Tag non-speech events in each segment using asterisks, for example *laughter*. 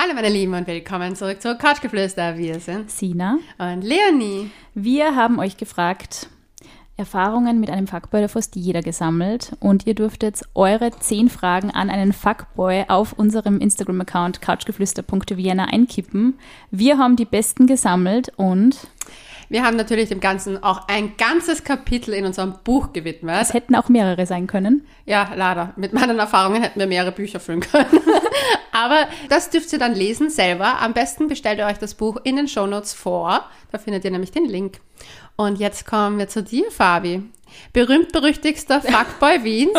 Hallo meine Lieben und willkommen zurück zu Couchgeflüster. Wir sind Sina. und Leonie. Wir haben euch gefragt, Erfahrungen mit einem Fuckboy hat fast jeder gesammelt und ihr dürft jetzt eure zehn Fragen an einen Fuckboy auf unserem Instagram-Account couchgeflüster.vienna einkippen. Wir haben die besten gesammelt und Wir haben natürlich dem Ganzen auch ein ganzes Kapitel in unserem Buch gewidmet. es hätten auch mehrere sein können. Ja, leider. Mit meinen Erfahrungen hätten wir mehrere Bücher füllen können. *laughs* Aber das dürft ihr dann lesen selber. Am besten bestellt ihr euch das Buch in den Shownotes vor. Da findet ihr nämlich den Link. Und jetzt kommen wir zu dir, Fabi. Berühmt-berüchtigster *laughs* Fuckboy Wiens.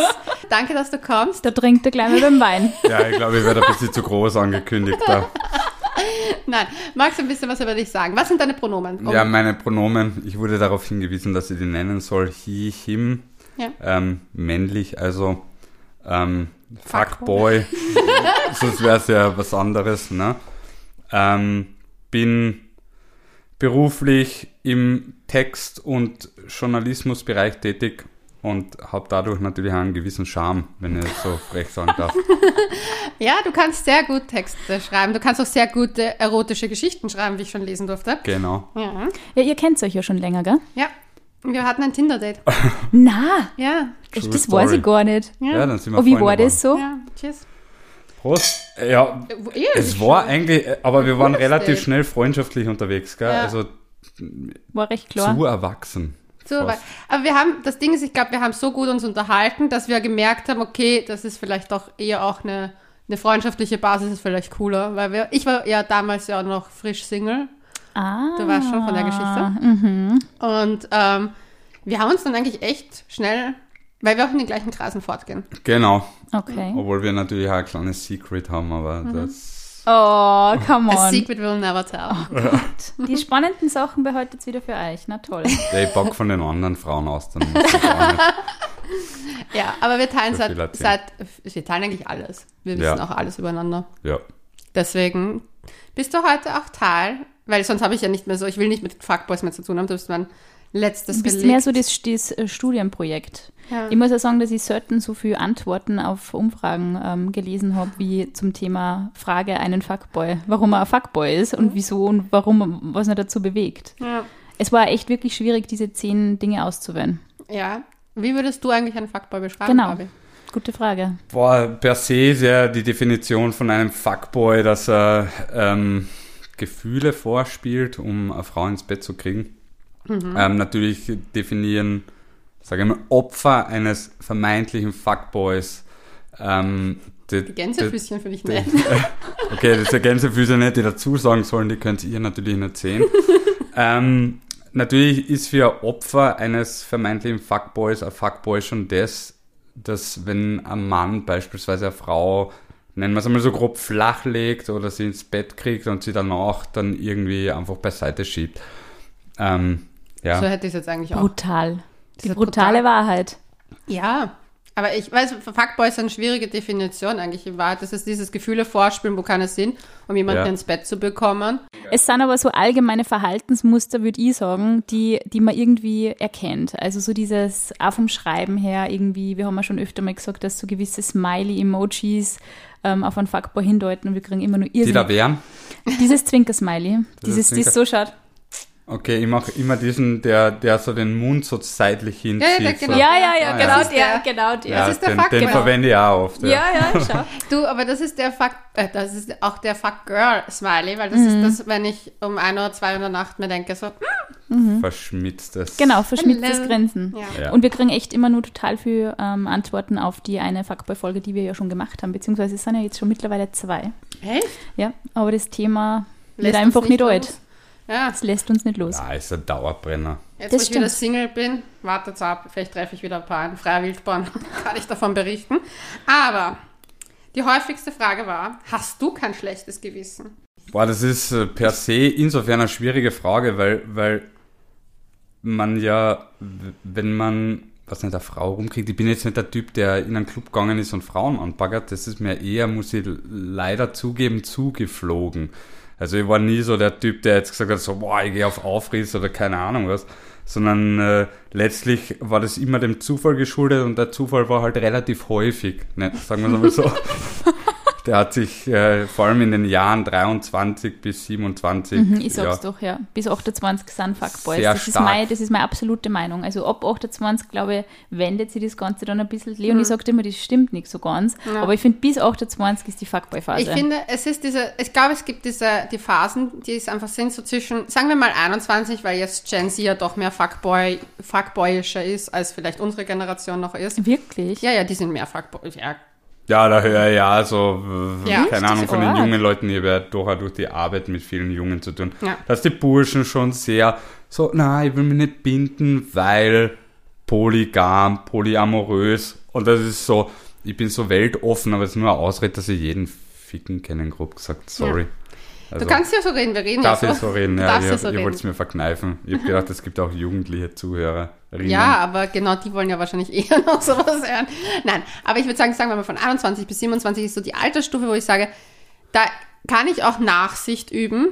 Danke, dass du kommst. Da trinkt der Kleine beim Wein. Ja, ich glaube, ich werde ein bisschen zu groß angekündigt da. *laughs* Nein, magst du ein bisschen was über dich sagen? Was sind deine Pronomen? Um- Ja, meine Pronomen, ich wurde darauf hingewiesen, dass ich die nennen soll. He, him, Ja. ähm, männlich, also ähm, Fuckboy. *laughs* Sonst wäre es ja was anderes. Ne? Ähm, bin beruflich im Text- und Journalismusbereich tätig und habe dadurch natürlich auch einen gewissen Charme, wenn ich so frech sagen darf. *laughs* Ja, du kannst sehr gut Texte schreiben. Du kannst auch sehr gute erotische Geschichten schreiben, wie ich schon lesen durfte. Genau. Ja. Ja, ihr kennt euch ja schon länger, gell? Ja. Wir hatten ein Tinder-Date. *laughs* Na, Ja. das, True das weiß story. ich gar nicht. Ja. Ja, dann sind wir Und wie Freunde war das so? Ja, tschüss. Prost. Ja, Eh, Es war eigentlich, aber wir waren relativ Date. schnell freundschaftlich unterwegs, gell? Ja. Also War recht klar. zu erwachsen. So, aber wir haben, das Ding ist, ich glaube, wir haben so gut uns unterhalten, dass wir gemerkt haben, okay, das ist vielleicht doch eher auch eine, eine freundschaftliche Basis, ist vielleicht cooler, weil wir, ich war ja damals ja noch frisch Single, Ah. du weißt schon von der Geschichte. Mhm. Und ähm, wir haben uns dann eigentlich echt schnell, weil wir auch in den gleichen Kreisen fortgehen. Genau. Okay. Obwohl wir natürlich auch ein kleines Secret haben, aber Mhm. das. Oh, come A on. secret will never tell. Die spannenden Sachen behaltet wieder für euch. Na toll. Ja, ich pack von den anderen Frauen aus, dann muss ich auch nicht. *laughs* Ja, aber wir teilen So seit, seit, wir teilen eigentlich alles. Wir wissen Ja. auch alles übereinander. Ja. Deswegen bist du heute auch Teil, weil sonst habe ich ja nicht mehr so, ich will nicht mit Fuckboys mehr zu tun haben, du bist mein letztes Du bist Relikt. mehr so das, das äh, Studienprojekt. Ja. Ich muss ja sagen, dass ich selten so viele Antworten auf Umfragen ähm, gelesen habe, wie zum Thema Frage einen Fuckboy. Warum er ein Fuckboy ist und wieso und warum, was ihn dazu bewegt. ja. Es war echt wirklich schwierig, diese zehn Dinge auszuwählen. ja. Wie würdest du eigentlich einen Fuckboy beschreiben, Genau. Fabi? Gute Frage. Boah, per se ist ja die Definition von einem Fuckboy, dass er ähm, Gefühle vorspielt, um eine Frau ins Bett zu kriegen. Mhm. Ähm, natürlich definieren, sage ich mal, Opfer eines vermeintlichen Fuckboys. Ähm, die, Die Gänsefüßchen finde ich nett. Okay, das ist Gänsefüße nicht, die dazu sagen sollen, die könnt ihr natürlich nicht sehen. *laughs* ähm, natürlich ist für Opfer eines vermeintlichen Fuckboys ein Fuckboy schon das, dass wenn ein Mann beispielsweise eine Frau, nennen wir es einmal so grob, flachlegt oder sie ins Bett kriegt und sie danach dann irgendwie einfach beiseite schiebt. Ähm, ja. So hätte ich es jetzt eigentlich auch. Brutal. Die Diese brutale brutal- Wahrheit. Ja, aber ich weiß, Fuckboy ist eine schwierige Definition eigentlich in Wahrheit. Das ist dieses Gefühle vorspielen, wo keine sind, um jemanden Ja. ins Bett zu bekommen. Es sind aber so allgemeine Verhaltensmuster, würde ich sagen, die, die man irgendwie erkennt. Also so dieses, auch vom Schreiben her irgendwie, wir haben ja schon öfter mal gesagt, dass so gewisse Smiley-Emojis ähm, auf einen Fuckboy hindeuten und wir kriegen immer nur Die da irrsinnig. wären? Dieses Zwinker-Smiley, Das dieses, ist das so schaut. Okay, ich mache immer diesen, der, der so den Mund so seitlich hinzieht. ja, so. genau. Ja, ja, ja, Ah, genau ja. der, genau der. Ja, Das ist der den, Fuckboy. den verwende ich auch oft. Ja, ja, schau. Du, aber das ist der Fuck, äh, das ist auch der Fuck-Girl-Smiley, weil das Mhm. ist das, wenn ich um 1 oder 2 Uhr in der Nacht mir denke, so, Verschmitztes. Genau, verschmitztes Hello. Grinsen. ja. Ja. Und wir kriegen echt immer nur total viel ähm, Antworten auf die eine Fuckboy-Folge, die wir ja schon gemacht haben, beziehungsweise es sind ja jetzt schon mittlerweile zwei. Echt? Ja, aber das Thema Lässt wird einfach nicht los? alt. Ja, Es lässt uns nicht los. Ja, ist ein Dauerbrenner. jetzt Das wo ich wieder stimmt. Single bin, wartet's ab, vielleicht treffe ich wieder ein paar in freier Wildbahn, *laughs* kann ich davon berichten. Aber die häufigste Frage war, hast du kein schlechtes Gewissen? Boah, das ist äh, per se insofern eine schwierige Frage, weil, weil man ja, wenn man, was nicht, eine Frau rumkriegt, ich bin jetzt nicht der Typ, der in einen Club gegangen ist und Frauen anbaggert, das ist mir eher, muss ich leider zugeben, zugeflogen. Also ich war nie so der Typ, der jetzt gesagt hat, so, boah, ich gehe auf Aufriss oder keine Ahnung was, sondern äh, letztlich war das immer dem Zufall geschuldet und der Zufall war halt relativ häufig, ne? sagen wir es mal so. *laughs* der hat sich äh, vor allem in den Jahren 23 bis 27 Mhm, ich sag's ja, doch, ja. Bis 28 sind Fuckboys. Sehr Das ist, stark. mein, das ist meine absolute Meinung. Also ab 28, glaube ich, wendet sich das Ganze dann ein bisschen. Leonie sagt immer, das stimmt nicht so ganz. Ja. Aber ich finde, bis 28 ist die Fuckboy-Phase. Ich finde, es ist diese, ich glaube, es gibt diese, die Phasen, die es einfach sind, so zwischen, sagen wir mal 21, weil jetzt Gen Z ja doch mehr Fuckboy, Fuckboyischer ist, als vielleicht unsere Generation noch ist. Wirklich? Ja, ja, die sind mehr Fuckboy. Ja, ja, da höre ich ja so, äh, Ja, keine Ahnung, von den jungen Leuten, ich habe ja durchaus durch die Arbeit mit vielen Jungen zu tun, Ja. dass die Burschen schon sehr so, na, ich will mich nicht binden, weil polygam, polyamorös und das ist so, ich bin so weltoffen, aber es ist nur ein Ausritt, dass ich jeden ficken kennen, grob gesagt, sorry. Also, Du kannst ja so reden, wir reden Darf ja ich so. so reden? Ja, ihr, ja so ihr wollt es mir verkneifen. Ich habe gedacht, es gibt auch jugendliche Zuhörerinnen. Ja, aber genau die wollen ja wahrscheinlich *laughs* eher noch sowas hören. Nein, aber ich würde sagen, sagen wir mal von 21 bis 27 ist so die Altersstufe, wo ich sage, da kann ich auch Nachsicht üben.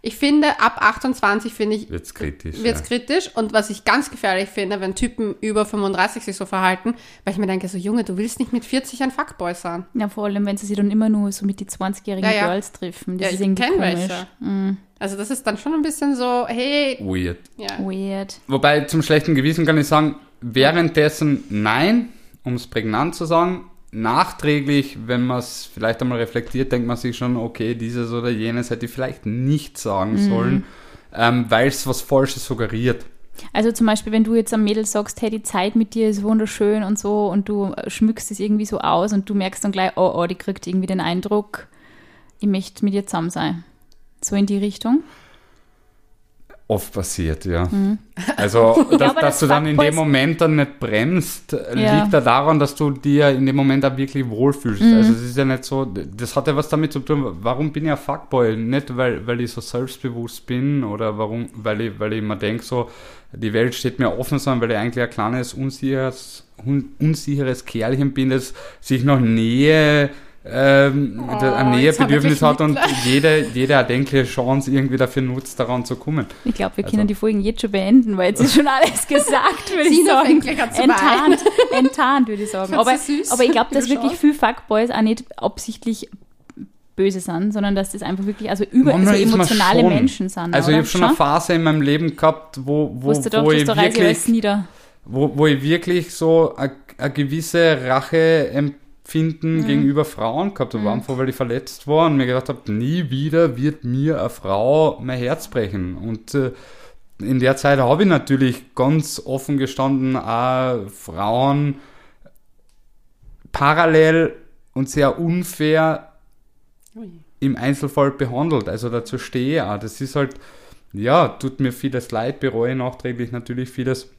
Ich finde, ab 28 finde ich, Wird's kritisch. wird's ja. kritisch. Und was ich ganz gefährlich finde, wenn Typen über 35 sich so verhalten, weil ich mir denke, so Junge, du willst nicht mit 40 ein Fuckboy sein. Ja, vor allem, wenn sie sich dann immer nur so mit die 20-jährigen Ja, ja. Girls treffen. Das Ja, ist ich irgendwie kenn komisch. welche. Mm, Also das ist dann schon ein bisschen so, hey, Weird. ja. weird. Wobei zum schlechten Gewissen kann ich sagen, währenddessen nein, um es prägnant zu sagen. Nachträglich, wenn man es vielleicht einmal reflektiert, denkt man sich schon, okay, dieses oder jenes hätte ich vielleicht nicht sagen Mhm. sollen, ähm, weil es was Falsches suggeriert. Also zum Beispiel, wenn du jetzt am Mädel sagst, hey, die Zeit mit dir ist wunderschön und so und du äh, schmückst es irgendwie so aus und du merkst dann gleich, oh, oh, die kriegt irgendwie den Eindruck, ich möchte mit dir zusammen sein. So in die Richtung. Oft passiert, ja. *laughs* Also, dass, aber dass das du dann in dem Moment dann nicht bremst, äh, Ja. liegt ja daran, dass du dir in dem Moment auch wirklich wohlfühlst. Also es ist ja nicht so, das hat ja was damit zu tun, warum bin ich ein Fuckboy? Nicht, weil, weil ich so selbstbewusst bin oder warum, weil ich, weil ich mir denke, so, die Welt steht mir offen, sondern weil ich eigentlich ein kleines, unsicheres, un, unsicheres Kerlchen bin, das sich nach Nähe ähm, Oh, ein Nähebedürfnis hat und Mitleid. jede, jede erdenkliche Chance irgendwie dafür nutzt, daran zu kommen. Ich glaube, wir Also- können die Folgen jetzt schon beenden, weil jetzt ist schon alles gesagt, *laughs* würde ich sagen. Enttarnt, enttarnt, würde ich sagen. Aber, süß, aber ich glaube, dass wirklich viele Fuckboys auch nicht absichtlich böse sind, sondern dass das einfach wirklich also über so Manchmal ist man emotionale schon. Menschen sind. Also oder? ich habe schon eine Phase in meinem Leben gehabt, wo, wo, Wo du wo, ich wirklich, nieder. wo, wo ich wirklich so eine eine gewisse Racheempfinden gegenüber Frauen gehabt habe, einfach weil ich verletzt war und mir gedacht habe, nie wieder wird mir eine Frau mein Herz brechen. Und äh, in der Zeit habe ich natürlich ganz offen gestanden, auch Frauen parallel und sehr unfair Ui. im Einzelfall behandelt. Also dazu stehe ich auch. Das ist halt, ja, tut mir vieles leid, bereue nachträglich natürlich vieles.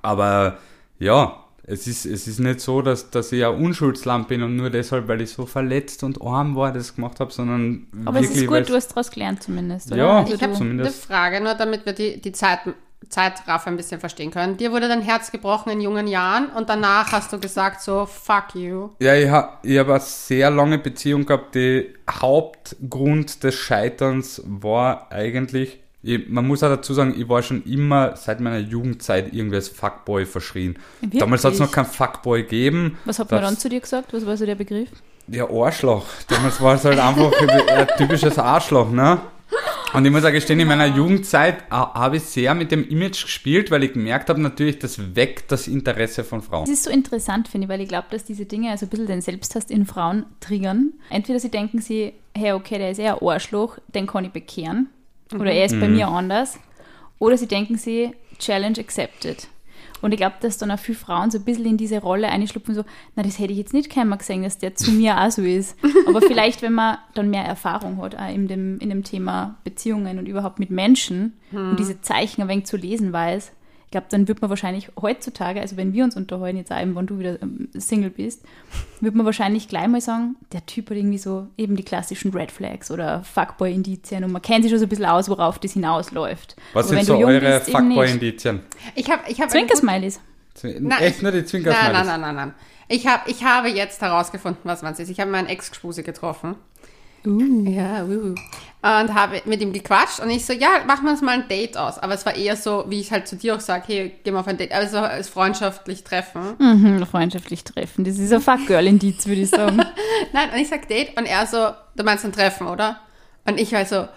Aber ja, es ist, es ist nicht so, dass, dass ich ein Unschuldsland bin und nur deshalb, weil ich so verletzt und arm war, das gemacht habe, sondern Aber es ist wirklich, gut, du hast daraus gelernt zumindest, oder? Ja, also Ich habe eine. Frage, nur damit wir die, die Zeit, Zeitraffer ein bisschen verstehen können. Dir wurde dein Herz gebrochen in jungen Jahren und danach hast du gesagt so, fuck you. Ja, ich habe ich hab eine sehr lange Beziehung gehabt. Der Hauptgrund des Scheiterns war eigentlich, ich, man muss auch dazu sagen, ich war schon immer seit meiner Jugendzeit irgendwie als Fuckboy verschrien. Wirklich? Damals hat es noch keinen Fuckboy gegeben. Was hat man Das- dann zu dir gesagt? Was war so der Begriff? Ja, Arschloch. Damals war es halt einfach ein typisches Arschloch, ne? Und ich muss auch gestehen, in meiner Jugendzeit äh, habe ich sehr mit dem Image gespielt, weil ich gemerkt habe, natürlich, das weckt das Interesse von Frauen. Das ist so interessant, finde ich, weil ich glaube, dass diese Dinge also ein bisschen den Selbsthass in Frauen triggern. Entweder sie denken sie, hey, okay, der ist eher ein Arschloch, den kann ich bekehren. Oder er ist bei mir anders. Oder sie denken sie, Challenge accepted. Und ich glaube, dass dann auch viele Frauen so ein bisschen in diese Rolle einschlupfen, so, na, das hätte ich jetzt nicht keiner gesehen, dass der zu *laughs* mir auch so ist. Aber vielleicht, wenn man dann mehr Erfahrung hat, auch in dem, in dem Thema Beziehungen und überhaupt mit Menschen und diese Zeichen ein wenig zu lesen weiß, glaube, dann wird man wahrscheinlich heutzutage, also wenn wir uns unterhalten, jetzt auch eben, wenn du wieder ähm, Single bist, wird man wahrscheinlich gleich mal sagen, der Typ hat irgendwie so eben die klassischen Red Flags oder Fuckboy-Indizien und man kennt sich schon so ein bisschen aus, worauf das hinausläuft. Was Aber sind wenn so du jung eure. Fuckboy-Indizien? Ich habe ich hab Zwinkersmileys. Nein, Echt nur die Nein, Zwinkersmileys? nein, nein, nein, nein. Ich, hab, ich habe jetzt herausgefunden, was man ist. Ich habe meinen Ex-Gespuse getroffen. Uh. Ja, uh. Und habe mit ihm gequatscht und ich so, ja, machen wir uns mal ein Date aus. Aber es war eher so, wie ich halt zu dir auch sage, hey, gehen wir auf ein Date. Aber es war als freundschaftlich treffen. Mhm, freundschaftlich treffen. Das ist ein Fuckgirl-Indiz, würde ich sagen. *laughs* Nein, und ich sag Date und er so, du meinst ein Treffen, oder? Und ich war so,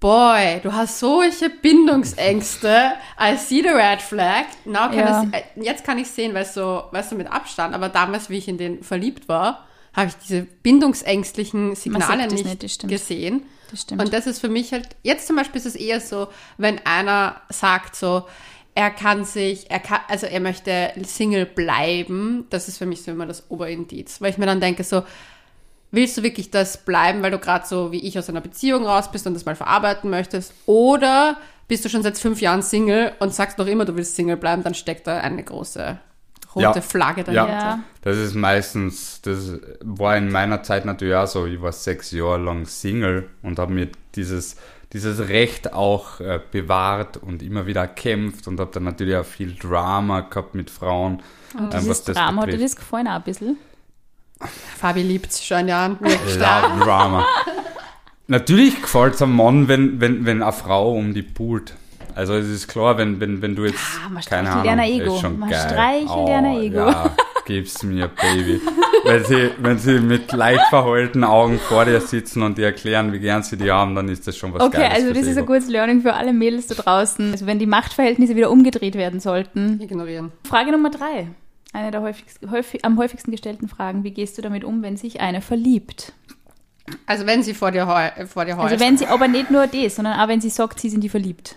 boy, du hast solche Bindungsängste. I see the red flag. Now can Ja. I see, äh, jetzt kann ich sehen, weil so, weißt du, mit Abstand. Aber damals, wie ich in den verliebt war, habe ich diese bindungsängstlichen Signale nicht, nicht, gesehen. Das stimmt. Und das ist für mich halt, jetzt zum Beispiel ist es eher so, wenn einer sagt so, er kann sich, er kann, also er möchte Single bleiben, das ist für mich so immer das Oberindiz. Weil ich mir dann denke so, willst du wirklich das bleiben, weil du gerade so wie ich aus einer Beziehung raus bist und das mal verarbeiten möchtest? Oder bist du schon seit fünf Jahren Single und sagst noch immer, du willst Single bleiben, dann steckt da eine große rote Ja. Flagge Ja. dahinter. Ja. Das ist meistens, das war in meiner Zeit natürlich auch so. Ich war sechs Jahre lang Single und habe mir dieses, dieses Recht auch äh, bewahrt und immer wieder kämpft und habe dann natürlich auch viel Drama gehabt mit Frauen. Und äh, dieses was das Drama, hat dir betrifft. das gefallen auch ein bisschen? Fabi liebt's schon, ja. Love Drama. *laughs* Natürlich gefällt es einem Mann, wenn, wenn, wenn eine Frau um die pult. Also es ist klar, wenn, wenn, wenn du jetzt, Ah, man keine Ahnung, einer Ego. ist schon Man geil. streichelt oh, einer Ego. Ja, gib's mir, Baby. wenn, sie, wenn sie mit leicht verheulten Augen vor dir sitzen und dir erklären, wie gern sie die haben, dann ist das schon was Okay, Geiles also fürs das ist ein gutes Learning für alle Mädels da draußen. Also wenn die Machtverhältnisse wieder umgedreht werden sollten. Ignorieren. Frage Nummer drei. Eine der häufigst, häufig, am häufigsten gestellten Fragen. Wie gehst du damit um, wenn sich eine verliebt? Also wenn sie vor dir, heu, vor dir heult. Also wenn sie, aber nicht nur das, sondern auch wenn sie sagt, sie sind die verliebt.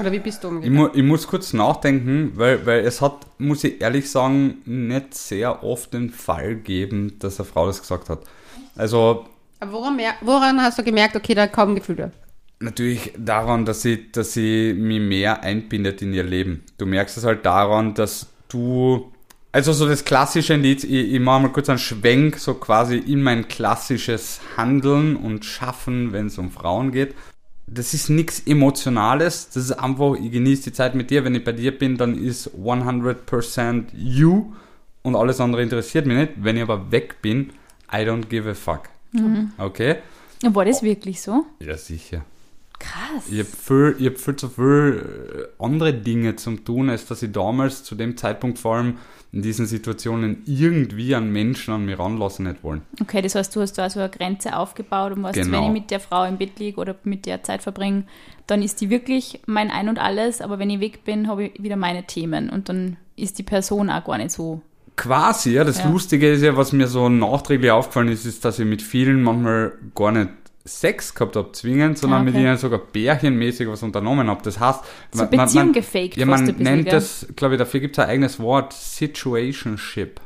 Oder wie bist du Ich, umgegangen? mu ich muss kurz nachdenken, weil, weil es hat, muss ich ehrlich sagen, nicht sehr oft den Fall geben, dass eine Frau das gesagt hat. Also Aber Woran, woran hast du gemerkt, okay, da kommen Gefühle? Natürlich daran, dass sie, dass sie mich mehr einbindet in ihr Leben. Du merkst es halt daran, dass du, also so das klassische Lied, ich, ich mache mal kurz einen Schwenk, so quasi in mein klassisches Handeln und Schaffen, wenn es um Frauen geht. Das ist nichts Emotionales, das ist einfach, ich genieße die Zeit mit dir, wenn ich bei dir bin, dann ist 100% you und alles andere interessiert mich nicht. Wenn ich aber weg bin, I don't give a fuck. Okay? War das wirklich so? Ja, sicher. Krass. Ich habe viel, ich hab viel zu viel äh, andere Dinge zum tun, als dass ich damals zu dem Zeitpunkt vor allem in diesen Situationen irgendwie an Menschen an mich ranlassen nicht wollen. Okay, das heißt, du hast da so eine Grenze aufgebaut und weißt, Genau. wenn ich mit der Frau im Bett liege oder mit der Zeit verbringe, dann ist die wirklich mein Ein und Alles, aber wenn ich weg bin, habe ich wieder meine Themen und dann ist die Person auch gar nicht so. Quasi, ja. Das Ja. Lustige ist ja, was mir so nachträglich aufgefallen ist, ist, dass ich mit vielen manchmal gar nicht Sex gehabt habe, zwingend, sondern Ah, okay. mit ihnen sogar bärchenmäßig was unternommen habe. Das heißt, So Beziehung gefaked ja, man nennt gell? das, glaube ich, dafür gibt es ein eigenes Wort, Situationship.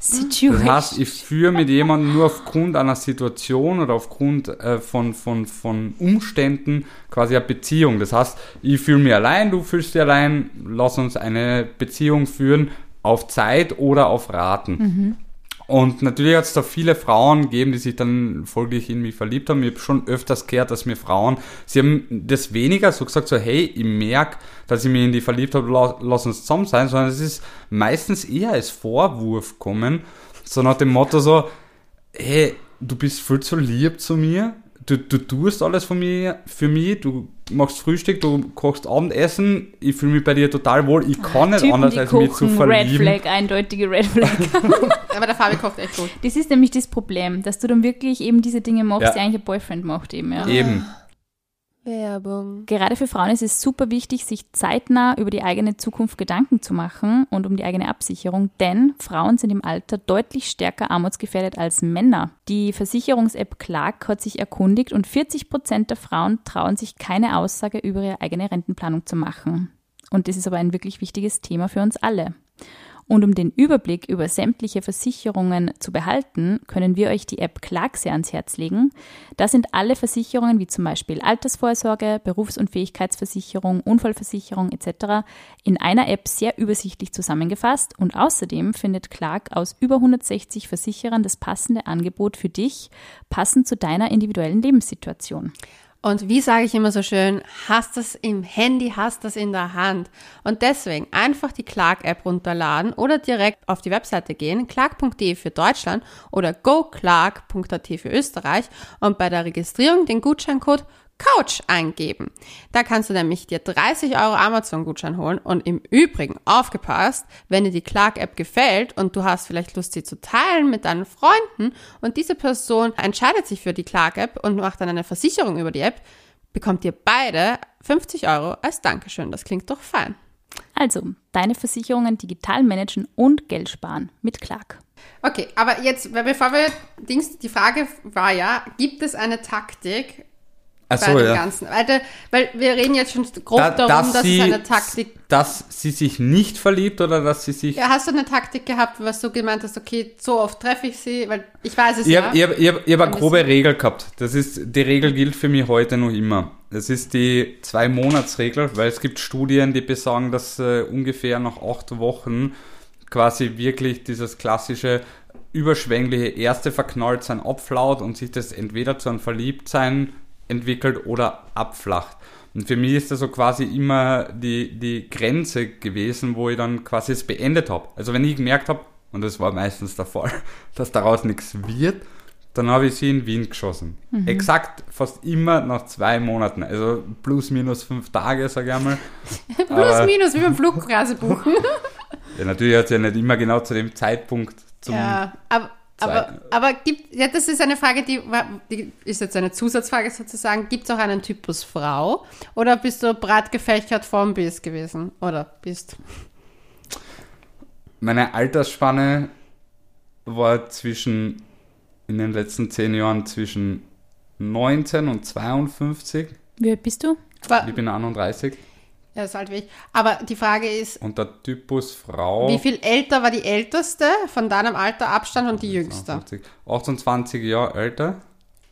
Situation. Das heißt, ich führe mit jemandem nur aufgrund einer Situation oder aufgrund äh, von, von, von Umständen quasi eine Beziehung. Das heißt, ich fühle mich allein, du fühlst dich allein, lass uns eine Beziehung führen auf Zeit oder auf Raten. Und natürlich hat es da viele Frauen gegeben, die sich dann folglich in mich verliebt haben. Ich habe schon öfters gehört, dass mir Frauen, sie haben das weniger so gesagt, so hey, ich merke, dass ich mich in die verliebt habe, la- lass uns zusammen sein, sondern es ist meistens eher als Vorwurf kommen, so nach dem Motto so, hey, du bist viel zu lieb zu mir, du, du tust alles von mir, für mich, du machst Frühstück, du kochst Abendessen, ich fühle mich bei dir total wohl, ich kann nicht Typen, anders als mich zu kochen, Red verlieben. Flag, eindeutige Red Flag. *laughs* Aber der Fabi kocht echt gut. Das ist nämlich das Problem, dass du dann wirklich eben diese Dinge machst, Ja. die eigentlich ein Boyfriend macht eben, ja. Eben. Werbung. Gerade für Frauen ist es super wichtig, sich zeitnah über die eigene Zukunft Gedanken zu machen und um die eigene Absicherung, denn Frauen sind im Alter deutlich stärker armutsgefährdet als Männer. Die Versicherungs-App Clark hat sich erkundigt und 40 Prozent der Frauen trauen sich keine Aussage über ihre eigene Rentenplanung zu machen. Und das ist aber ein wirklich wichtiges Thema für uns alle. Und um den Überblick über sämtliche Versicherungen zu behalten, können wir euch die App Clark sehr ans Herz legen. Da sind alle Versicherungen wie zum Beispiel Altersvorsorge, Berufs- und Fähigkeitsversicherung, Unfallversicherung etc. in einer App sehr übersichtlich zusammengefasst und außerdem findet Clark aus über 160 Versicherern das passende Angebot für dich, passend zu deiner individuellen Lebenssituation. Und wie sage ich immer so schön, hast das im Handy, hast das in der Hand. Und deswegen einfach die Clark-App runterladen oder direkt auf die Webseite gehen, clark.de für Deutschland oder goclark.at für Österreich und bei der Registrierung den Gutscheincode Couch eingeben. Da kannst du nämlich dir 30 Euro Amazon-Gutschein holen und im Übrigen aufgepasst, wenn dir die Clark-App gefällt und du hast vielleicht Lust, sie zu teilen mit deinen Freunden und diese Person entscheidet sich für die Clark-App und macht dann eine Versicherung über die App, bekommt ihr beide 50 Euro als Dankeschön. Das klingt doch fein. Also, deine Versicherungen digital managen und Geld sparen mit Clark. Okay, aber jetzt, bevor wir, Dings, die Frage war ja, gibt es eine Taktik, Ach bei so, dem ja. Ganzen. Weil, weil wir reden jetzt schon grob Da, darum, dass sie, es eine Taktik. dass sie sich nicht verliebt oder dass sie sich Ja, hast du eine Taktik gehabt, was du gemeint hast, okay, so oft treffe ich sie, weil ich weiß es Ich ja. habe ich hab, ich hab, ich hab eine Ein grobe Regel gehabt. Das ist, die Regel gilt für mich heute noch immer. Das ist die Zwei-Monats-Regel, weil es gibt Studien, die besagen, dass äh, ungefähr nach acht Wochen quasi wirklich dieses klassische überschwängliche erste Verknalltsein abflaut und sich das entweder zu einem Verliebtsein entwickelt oder abflacht. Und für mich ist das so quasi immer die, die Grenze gewesen, wo ich dann quasi es beendet habe. Also wenn ich gemerkt habe, und das war meistens der Fall, *laughs* dass daraus nichts wird, dann habe ich sie in Wien geschossen. Exakt fast immer nach zwei Monaten. Also plus minus fünf Tage, sage ich einmal. *laughs* Plus, Aber- minus, wie beim *laughs* Flugreise buchen. Ja, natürlich hat es ja nicht immer genau zu dem Zeitpunkt zum ja, aber, aber, aber gibt, ja, das ist eine Frage, die, war- die ist jetzt eine Zusatzfrage sozusagen. Gibt es auch einen Typus Frau? Oder bist du breit gefächert vom Bis gewesen? Oder bist? Meine Altersspanne war zwischen, in den letzten zehn Jahren zwischen 19 und 52. Wie alt bist du? Ich bin 31. ja, ist alt wie ich. Aber die Frage ist, Und der Typus Frau. wie viel älter war die älteste von deinem Alter Abstand und die jüngste? 52, 28 Jahre älter.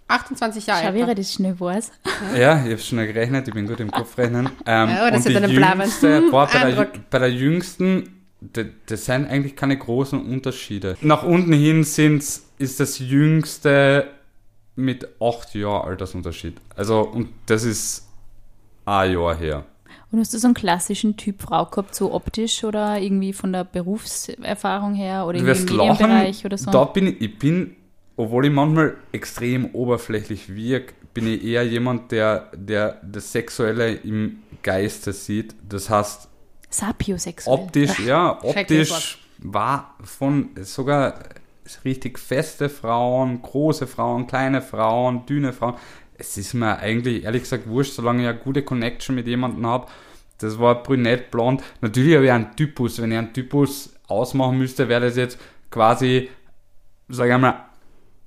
28 Jahre Schau, wie älter. das schnell weiß. *laughs* Ja, ich habe schnell gerechnet, ich bin gut im Kopfrechnen. *laughs* Ähm, Ja, das und die jüngste, *laughs* boah, bei, der, bei der jüngsten, das sind eigentlich keine großen Unterschiede. Nach unten hin sind's, ist das jüngste mit 8 Jahren Altersunterschied. Also, und das ist ein Jahr her. Und hast du so einen klassischen Typ Frau gehabt, so optisch oder irgendwie von der Berufserfahrung her oder Du irgendwie im wirst lachen, Medienbereich oder so? da bin ich, ich bin, obwohl ich manchmal extrem oberflächlich wirke, bin ich eher jemand, der, der das Sexuelle im Geiste sieht. Das heißt, Sapiosexuell. optisch, ja, optisch war von sogar richtig feste Frauen, große Frauen, kleine Frauen, dünne Frauen. Es ist mir eigentlich ehrlich gesagt wurscht, solange ich eine gute Connection mit jemandem habe. Das war brünett, blond. Natürlich habe ich einen Typus. Wenn ich einen Typus ausmachen müsste, wäre das jetzt quasi, sage ich mal,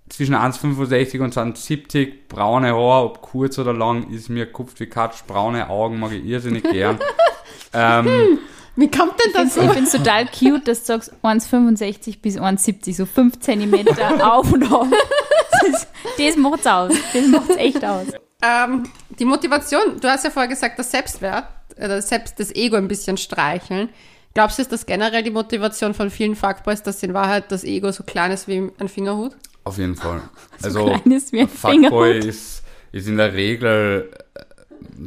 zwischen 1,65 und 1,70, braune Haare, ob kurz oder lang, ist mir kupft wie Katsch, braune Augen mag ich irrsinnig gern. *laughs* ähm, Wie kommt denn das Ich so? finde es total cute, dass du sagst 1,65 bis 1,70, so 5 Zentimeter *laughs* auf und auf. *laughs* Das, das macht's aus. Das macht's echt aus. Ähm, die Motivation, du hast ja vorher gesagt, das Selbstwert, äh, das Selbst, das Ego ein bisschen streicheln. Glaubst du, ist das generell die Motivation von vielen Fuckboys, dass in Wahrheit das Ego so klein ist wie ein Fingerhut? Auf jeden Fall. *laughs* also, klein ist wie ein Fuckboy Fingerhut. ist, ist in der Regel, äh,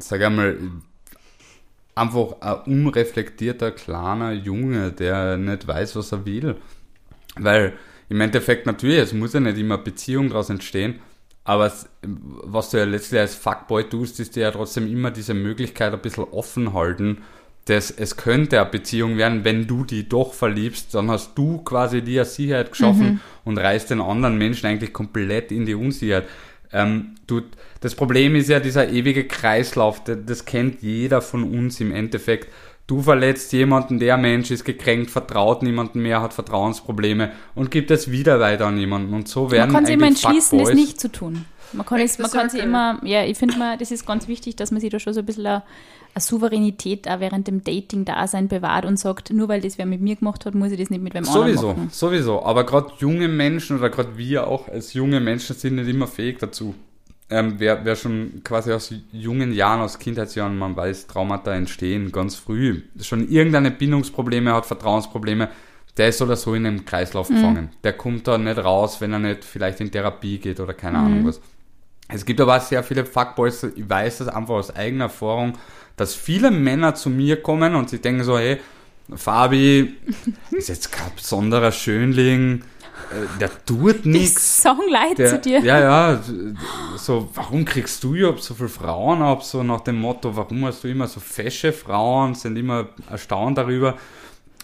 sag einmal, einfach ein unreflektierter, kleiner Junge, der nicht weiß, was er will. Weil im Endeffekt natürlich, es muss ja nicht immer Beziehung daraus entstehen, aber es, was du ja letztlich als Fuckboy tust, ist dir ja trotzdem immer diese Möglichkeit ein bisschen offen halten, dass es könnte eine Beziehung werden, wenn du die doch verliebst, dann hast du quasi dir Sicherheit geschaffen und reißt den anderen Menschen eigentlich komplett in die Unsicherheit. Ähm, du, das Problem ist ja dieser ewige Kreislauf, das, das kennt jeder von uns im Endeffekt. Du verletzt jemanden, der Mensch ist gekränkt, vertraut niemanden mehr, hat Vertrauensprobleme und gibt es wieder weiter an jemanden. Und so Man werden kann sich immer entschließen, es nicht zu tun. Man kann, es, man kann circle. immer, ja, ich finde mal, das ist ganz wichtig, dass man sich da schon so ein bisschen eine, eine Souveränität auch während dem Dating-Dasein bewahrt und sagt, nur weil das wer mit mir gemacht hat, muss ich das nicht mit wem anderen Sowieso, machen. sowieso. Aber gerade junge Menschen oder gerade wir auch als junge Menschen sind nicht immer fähig dazu. Ähm, wer, wer schon quasi aus jungen Jahren, aus Kindheitsjahren, man weiß, Traumata entstehen ganz früh, schon irgendeine Bindungsprobleme hat, Vertrauensprobleme, der ist oder so in einem Kreislauf gefangen. Der kommt da nicht raus, wenn er nicht vielleicht in Therapie geht oder keine Ahnung was. Es gibt aber sehr viele Fuckboys, ich weiß das einfach aus eigener Erfahrung, dass viele Männer zu mir kommen und sie denken so, hey, Fabi *laughs* ist jetzt kein besonderer Schönling, der tut nichts. Song leid Der, zu dir. Ja, ja, so, warum kriegst du überhaupt so viele Frauen ab? So nach dem Motto, warum hast du immer so fesche Frauen, sind immer erstaunt darüber.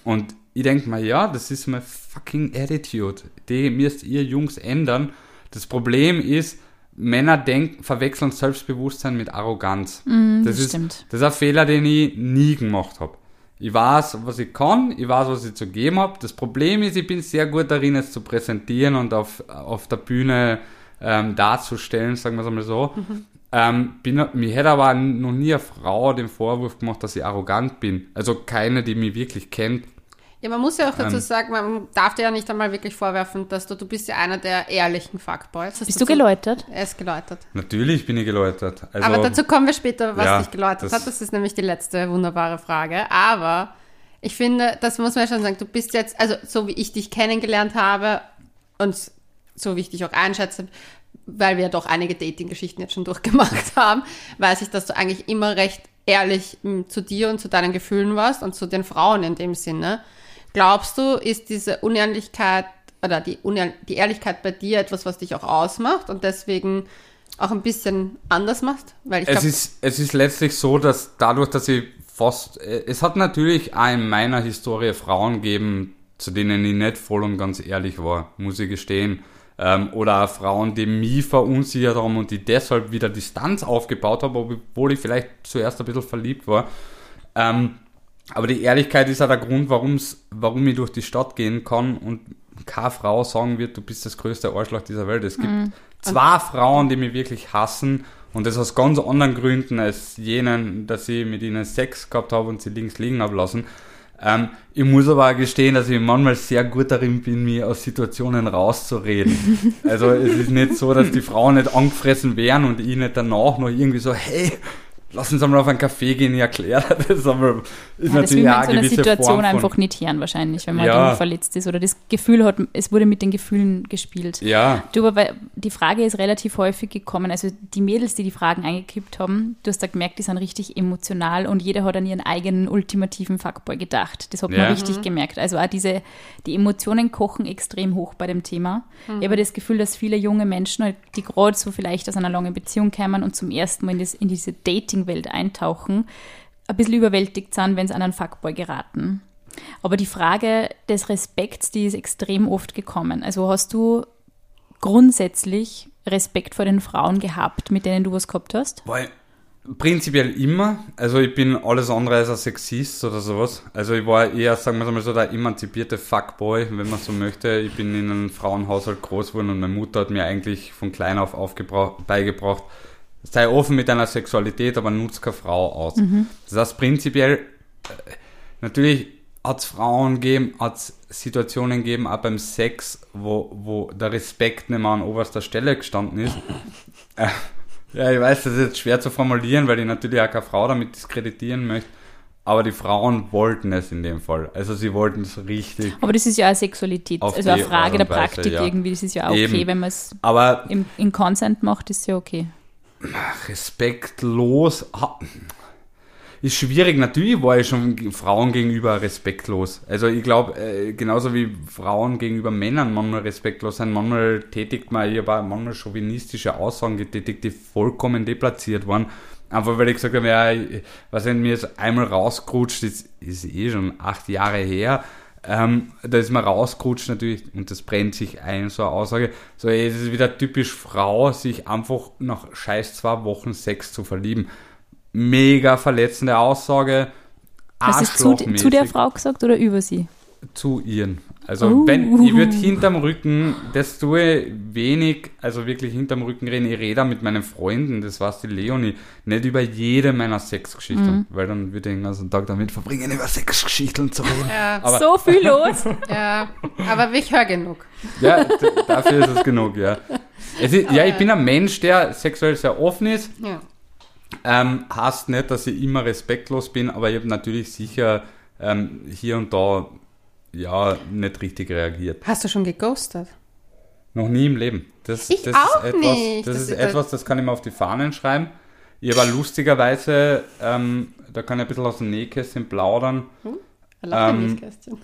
Und ich denke mir, ja, das ist meine fucking Attitude. Die müsst ihr Jungs ändern. Das Problem ist, Männer denken, verwechseln Selbstbewusstsein mit Arroganz. das, Mhm, das ist, stimmt. das ist ein Fehler, den ich nie gemacht habe. Ich weiß, was ich kann, ich weiß, was ich zu geben habe. Das Problem ist, ich bin sehr gut darin, es zu präsentieren und auf, auf der Bühne ähm, darzustellen, sagen wir es einmal so. Ähm, bin, mir hätte aber noch nie eine Frau den Vorwurf gemacht, dass ich arrogant bin. Also keine, die mich wirklich kennt. Ja, man muss ja auch dazu Ähm. sagen, man darf dir ja nicht einmal wirklich vorwerfen, dass du, du bist ja einer der ehrlichen Fuckboys. Bist du geläutert? Er ist geläutert. Natürlich bin ich geläutert. Also, Aber dazu kommen wir später, was Ja, dich geläutert das- hat. Das ist nämlich die letzte wunderbare Frage. Aber ich finde, das muss man ja schon sagen, du bist jetzt, also so wie ich dich kennengelernt habe und so wie ich dich auch einschätze, weil wir doch einige Dating-Geschichten jetzt schon *laughs* durchgemacht haben, weiß ich, dass du eigentlich immer recht ehrlich m, zu dir und zu deinen Gefühlen warst und zu den Frauen in dem Sinne. Glaubst du, ist diese Unehrlichkeit oder die, Unehr die Ehrlichkeit bei dir etwas, was dich auch ausmacht und deswegen auch ein bisschen anders machst? Weil ich es, glaub, ist, es ist letztlich so, dass dadurch, dass ich fast, äh, es hat natürlich auch in meiner Historie Frauen gegeben, zu denen ich nicht voll und ganz ehrlich war, muss ich gestehen. Ähm, oder auch Frauen, die mich verunsichert haben und die deshalb wieder Distanz aufgebaut haben, obwohl ich vielleicht zuerst ein bisschen verliebt war. Ähm, aber die Ehrlichkeit ist ja der Grund, warum's, warum ich durch die Stadt gehen kann und keine Frau sagen wird, du bist das größte Arschloch dieser Welt. Es gibt zwei Frauen, die mich wirklich hassen und das aus ganz anderen Gründen als jenen, dass ich mit ihnen Sex gehabt habe und sie links liegen habe lassen. Ähm, ich muss aber auch gestehen, dass ich manchmal sehr gut darin bin, mich aus Situationen rauszureden. *laughs* also es ist nicht so, dass die Frauen nicht angefressen wären und ich nicht danach noch irgendwie so, hey, lass uns einmal auf einen Kaffee gehen, ich erkläre das einmal. Ist Ja, das will man in so einer Situation von, einfach nicht hören, wahrscheinlich, wenn man Ja. verletzt ist oder das Gefühl hat, es wurde mit den Gefühlen gespielt. Ja, Du, aber die Frage ist relativ häufig gekommen. Also die Mädels, die die Fragen eingekippt haben, du hast da gemerkt, die sind richtig emotional und jeder hat an ihren eigenen ultimativen Fuckboy gedacht. Das hat man Ja. richtig gemerkt. Also auch diese, die Emotionen kochen extrem hoch bei dem Thema. Ich habe das Gefühl, dass viele junge Menschen, halt, die gerade so vielleicht aus einer langen Beziehung kämen und zum ersten Mal in, das, in diese Dating-Welt eintauchen, ein bisschen überwältigt sind, wenn sie an einen Fuckboy geraten. Aber die Frage des Respekts, die ist extrem oft gekommen. Also hast du grundsätzlich Respekt vor den Frauen gehabt, mit denen du was gehabt hast? Weil prinzipiell immer. Also ich bin alles andere als ein Sexist oder sowas. Also ich war eher, sagen wir mal so, der emanzipierte Fuckboy, wenn man so möchte. Ich bin in einem Frauenhaushalt groß geworden und meine Mutter hat mir eigentlich von klein auf beigebracht, sei offen mit deiner Sexualität, aber nutz keine Frau aus. Das heißt prinzipiell, äh, natürlich hat es Frauen gegeben, hat es Situationen gegeben, auch beim Sex, wo, wo der Respekt nicht mehr an oberster Stelle gestanden ist. *laughs* Äh, ja, ich weiß, das ist jetzt schwer zu formulieren, weil ich natürlich auch keine Frau damit diskreditieren möchte. Aber die Frauen wollten es in dem Fall. Also sie wollten es richtig. Aber das ist ja auch Sexualität, also eine Frage der Praktik ja. irgendwie. Das ist ja auch okay, Eben. wenn man es im, in Consent macht, ist ja okay. Respektlos ha- ist schwierig. Natürlich war ich schon Frauen gegenüber respektlos. Also ich glaube, äh, genauso wie Frauen gegenüber Männern manchmal respektlos sind, manchmal tätigt man, ich habe manchmal chauvinistische Aussagen getätigt, die vollkommen deplatziert waren. Einfach weil ich gesagt habe, ja, was wenn mir jetzt einmal rausgerutscht, ist, ist eh schon acht Jahre her. Ähm, da ist man rausgerutscht natürlich und das brennt sich ein, so eine Aussage. So, es ist wieder typisch Frau, sich einfach nach scheiß zwei Wochen Sex zu verlieben. Mega verletzende Aussage. Hast du es zu, zu der Frau gesagt oder über sie? zu ihren. Also Oh. wenn ich würde hinterm Rücken, das tue ich wenig, also wirklich hinterm Rücken reden, ich rede mit meinen Freunden, das war's die Leonie, nicht über jede meiner Sexgeschichten, weil dann würde ich den ganzen Tag damit verbringen, über Sexgeschichten zu reden. Ja, Aber- so viel los. *laughs* ja, aber ich höre genug. Ja, dafür ist es genug, ja. Es ist, ja, ich bin ein Mensch, der sexuell sehr offen ist. Ja. Ähm, heißt nicht, dass ich immer respektlos bin, aber ich habe natürlich sicher ähm, hier und da ja nicht richtig reagiert. Hast du schon geghostet? Noch nie im Leben. Das, Ich das auch ist etwas, nicht. Das, Das ist ist- etwas, das kann ich mir auf die Fahnen schreiben. Ich aber lustigerweise, ähm, da kann ich ein bisschen aus dem Nähkästchen plaudern. Erlaubt Ähm, ähm, Kästchen.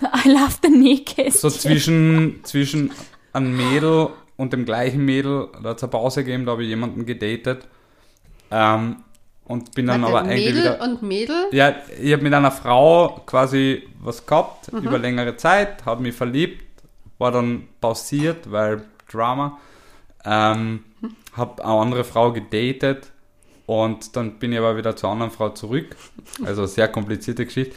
*laughs* I love the Nähkästchen. So zwischen, zwischen einem Mädel und dem gleichen Mädel, da hat es eine Pause gegeben, da habe ich jemanden gedatet. Ähm, und bin dann Warte, aber eigentlich Mädel wieder. und Mädel? Ja, ich habe mit einer Frau quasi was gehabt Mhm. über längere Zeit, habe mich verliebt, war dann pausiert, weil Drama. Ähm, habe eine andere Frau gedatet und dann bin ich aber wieder zur anderen Frau zurück. Also sehr komplizierte Geschichte.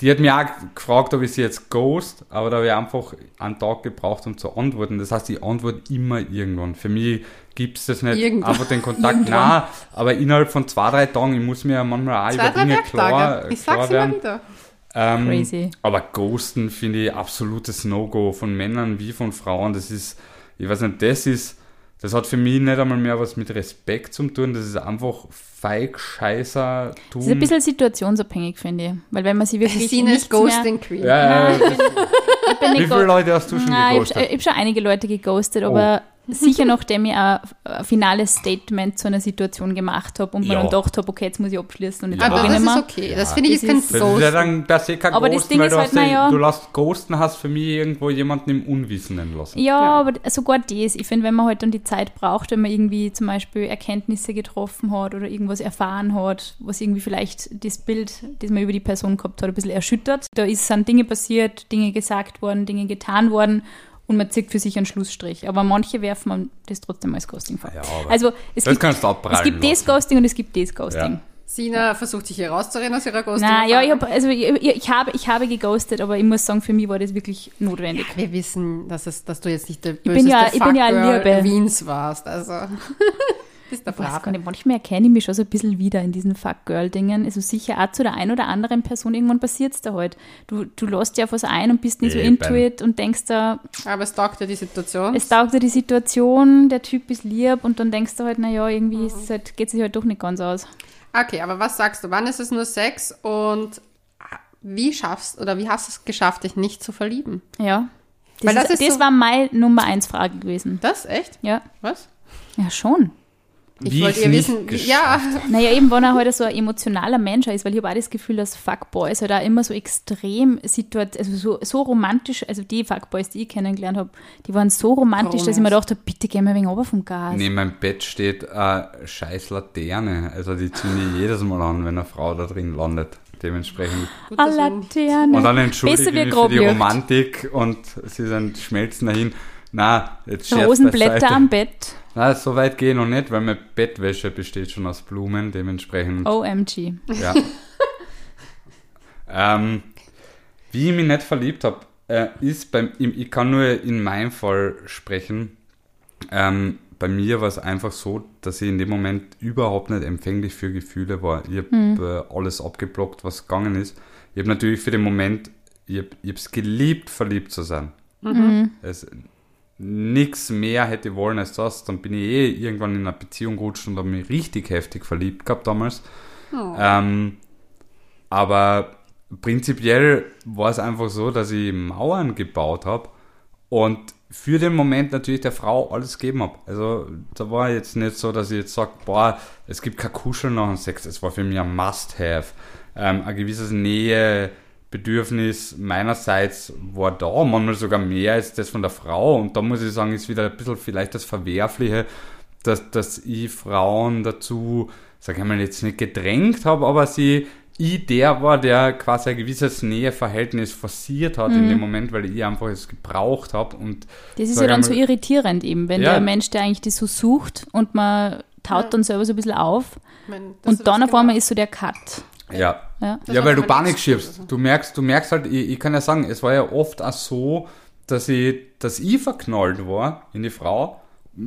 Die hat mich auch gefragt, ob ich sie jetzt ghost, aber da habe ich einfach einen Tag gebraucht, um zu antworten. Das heißt, ich antworte immer irgendwann. Für mich gibt es das nicht Irgendwann. einfach den Kontakt. Nein, aber innerhalb von zwei, drei Tagen, ich muss mir ja manchmal auch Zwei, über Dinge klar, ich klar sag's werden. immer wieder. Ähm, Crazy. Aber Ghosten finde ich absolutes No-Go von Männern wie von Frauen. Das ist, ich weiß nicht, das ist, das hat für mich nicht einmal mehr was mit Respekt zu tun. Das ist einfach feig, scheißer, tun. Das ist ein bisschen situationsabhängig, finde ich. Weil wenn man sie wirklich nichts mehr... Ghosting Queen. ja, ja, das, Ich bin wie nicht viele Leute hast du schon Nein, ich geghostet? habe hab schon einige Leute geghostet, aber sicher nachdem ich ein, ein finales Statement zu einer Situation gemacht habe und mir Ja. dann gedacht habe, okay, jetzt muss ich abschließen und jetzt Ja. Aber das ist okay. Das finde ich Das ist kein Das ist ja dann per se kein Aber das Ghosten, Ding weil ist du, halt, hast ja- naja- du lässt Ghosten hast für mich irgendwo jemanden im Unwissenden lassen. Ja, aber sogar das. Ich finde, wenn man halt dann die Zeit braucht, wenn man irgendwie zum Beispiel Erkenntnisse getroffen hat oder irgendwas erfahren hat, was irgendwie vielleicht das Bild, das man über die Person gehabt hat, ein bisschen erschüttert. Da ist, sind Dinge passiert, Dinge gesagt worden, Dinge getan worden und man zieht für sich einen Schlussstrich. Aber manche werfen man das trotzdem als Ghosting vor. Ja, aber also es das gibt, kannst du abprallen es gibt das. Ghosting und es gibt das Ghosting. Ja. Sina versucht sich hier rauszureden aus ihrer Ghosting. Na ja, ich, hab, also ich, ich, ich, habe, ich habe geghostet, aber ich muss sagen, für mich war das wirklich notwendig. Wir wissen, dass, es, dass du jetzt nicht der bin böseste ja- ich bin ja Liebe. Wiens warst. Also, *laughs* bist der Brave. nicht, manchmal erkenne ich mich schon so ein bisschen wieder in diesen Fuck-Girl-Dingen. Also sicher auch zu der einen oder anderen Person irgendwann passiert es da halt. Du, du lässt dir auf was ein und bist nicht so Eben. into it und denkst da, Aber es taugt dir die Situation. es taugt dir die Situation, der Typ ist lieb und dann denkst du halt, naja, irgendwie es halt, geht es sich halt doch nicht ganz aus. Okay, aber was sagst du? Wann ist es nur Sex und wie schaffst oder wie hast du es geschafft, dich nicht zu verlieben? Ja. Das, Weil das ist, ist das so- war meine Nummer eins Frage gewesen. Das echt? Ja. Was? Ja, schon. Ich Wie wollte ja nicht wissen, wie, ja, Naja, eben, wenn er halt so ein emotionaler Mensch ist, weil ich habe auch das Gefühl, dass Fuckboys halt auch immer so extrem situat also so, so romantisch, also die Fuckboys, die ich kennengelernt habe, die waren so romantisch, dass ich mir dachte, bitte geh mal ein wenig runter vom Gas. Neben meinem Bett steht eine scheiß Laterne. Also die zünde ich jedes Mal an, wenn eine Frau da drin landet. Dementsprechend. gut, wir- Laterne. Und dann entschuldige ich wie mich für die. Romantik und sie sind schmelzen dahin. Na, jetzt Rosenblätter beiseite. am Bett. Na, so weit gehe ich noch nicht, weil meine Bettwäsche besteht schon aus Blumen, dementsprechend. OMG. Ja. *laughs* ähm, wie ich mich nicht verliebt habe, äh, ist beim, ich ich kann nur in meinem Fall sprechen. Ähm, bei mir war es einfach so, dass ich in dem Moment überhaupt nicht empfänglich für Gefühle war. Ich habe äh, alles abgeblockt, was gegangen ist. Ich habe natürlich für den Moment, ich habe es geliebt, verliebt zu sein. Es, nix mehr hätte wollen als das. Dann bin ich eh irgendwann in eine Beziehung gerutscht und habe mich richtig heftig verliebt gehabt damals. Ähm, aber prinzipiell war es einfach so, dass ich Mauern gebaut habe und für den Moment natürlich der Frau alles gegeben habe. Also da war jetzt nicht so, dass ich jetzt sage, boah, es gibt kein Kuscheln nach dem Sex. Es war für mich ein Must-Have. Ähm, ein gewisses Nähebedürfnis meinerseits war da, manchmal sogar mehr als das von der Frau. Und da muss ich sagen, ist wieder ein bisschen vielleicht das Verwerfliche, dass, dass ich Frauen dazu, sag ich mal, jetzt nicht gedrängt habe, aber sie ich der war, der quasi ein gewisses Näheverhältnis forciert hat in dem Moment, weil ich einfach es gebraucht habe und Das ist ja dann einmal- so irritierend eben, wenn Ja. der Mensch, der eigentlich das so sucht und man taut dann selber so ein bisschen auf Ich mein, dass du und dann auf einmal genau- ist so der Cut. Ja. Ja. Ja, weil du man Panik schiebst. Du merkst, du merkst halt, ich, ich kann ja sagen, es war ja oft auch so, dass ich, dass ich verknallt war in die Frau.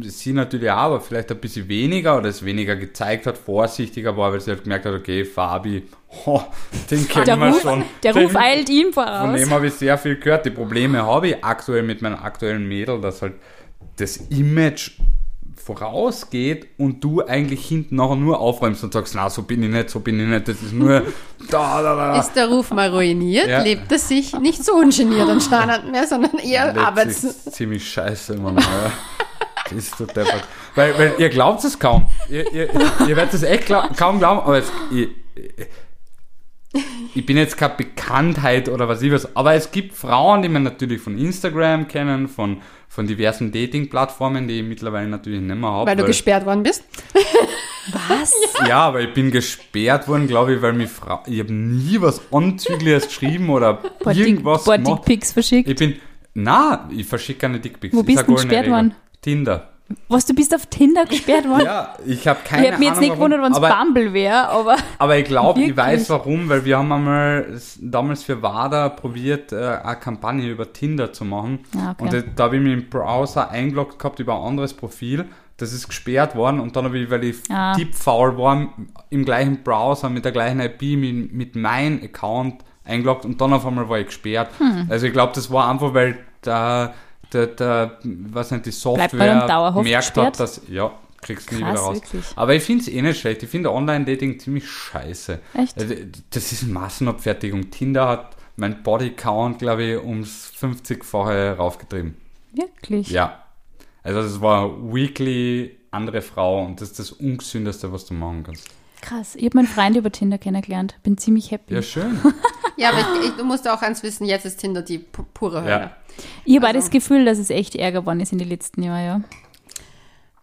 Sie natürlich auch, aber vielleicht ein bisschen weniger oder es weniger gezeigt hat, vorsichtiger war, weil sie halt gemerkt hat, okay, Fabi, ho, *laughs* den Der kennen wir Ruf, schon. der den, Ruf eilt ihm Von voraus. dem habe ich sehr viel gehört. Die Probleme habe ich aktuell mit meinem aktuellen Mädel, dass halt das Image vorausgeht und du eigentlich hinten nachher nur aufräumst und sagst, na, so bin ich nicht, so bin ich nicht, das ist nur *laughs* da, da, da. Ist der Ruf mal ruiniert, Ja. lebt es sich nicht so ungeniert anscheinend mehr, sondern eher Lebt arbeits... ziemlich scheiße, Mann. Ja. Ist so deppert. Weil, weil ihr glaubt es kaum. Ihr, ihr, ihr werdet es echt glaub, kaum glauben, aber es, ich, ich bin jetzt keine Bekanntheit oder was ich was, aber es gibt Frauen, die man natürlich von Instagram kennen, von, von diversen Dating-Plattformen, die ich mittlerweile natürlich nicht mehr habe. Weil du gesperrt worden bist. *laughs* Was? Ja, aber ich bin gesperrt worden, glaube ich, weil mich Frau, ich habe nie was Anzügliches geschrieben oder *laughs* irgendwas Boah, gemacht. Dickpics verschickt. Ich bin, na, ich verschicke keine Dickpics. Wo Ist bist du gesperrt worden? Tinder. Was, du bist auf Tinder gesperrt worden? Ja, ich habe keine ich hätte mich jetzt Ahnung, nicht gewundert, wenn es Bumble wäre, aber aber ich glaube, ich weiß warum, weil wir haben einmal damals für WADA probiert, äh, eine Kampagne über Tinder zu machen. Ah, okay. Und da, da habe ich mich im Browser eingeloggt gehabt über ein anderes Profil. Das ist gesperrt worden und dann habe ich, weil ich Ah. tippfaul war, im gleichen Browser mit der gleichen IP mit, mit meinem Account eingeloggt und dann auf einmal war ich gesperrt. Hm. Also ich glaube, das war einfach, weil da der, der, was nicht, die Software merkt hat, dass, ja, kriegst du nie wieder raus. wirklich. Aber ich finde es eh nicht schlecht. Ich finde Online-Dating ziemlich scheiße. Echt? Also, Das ist Massenabfertigung. Tinder hat mein Bodycount, glaube ich, ums 50-fache raufgetrieben. wirklich. Ja. Also das war weekly andere Frau und das ist das Ungesündeste, was du machen kannst. Krass. Ich habe meinen Freund über Tinder kennengelernt. Bin ziemlich happy. Ja, schön. *laughs* Ja, aber ich, ich, du musst auch eins wissen, jetzt ist Tinder die pu- pure Hölle. Ja. Ich habe Also- das Gefühl, dass es echt ärger geworden ist in den letzten Jahren, ja.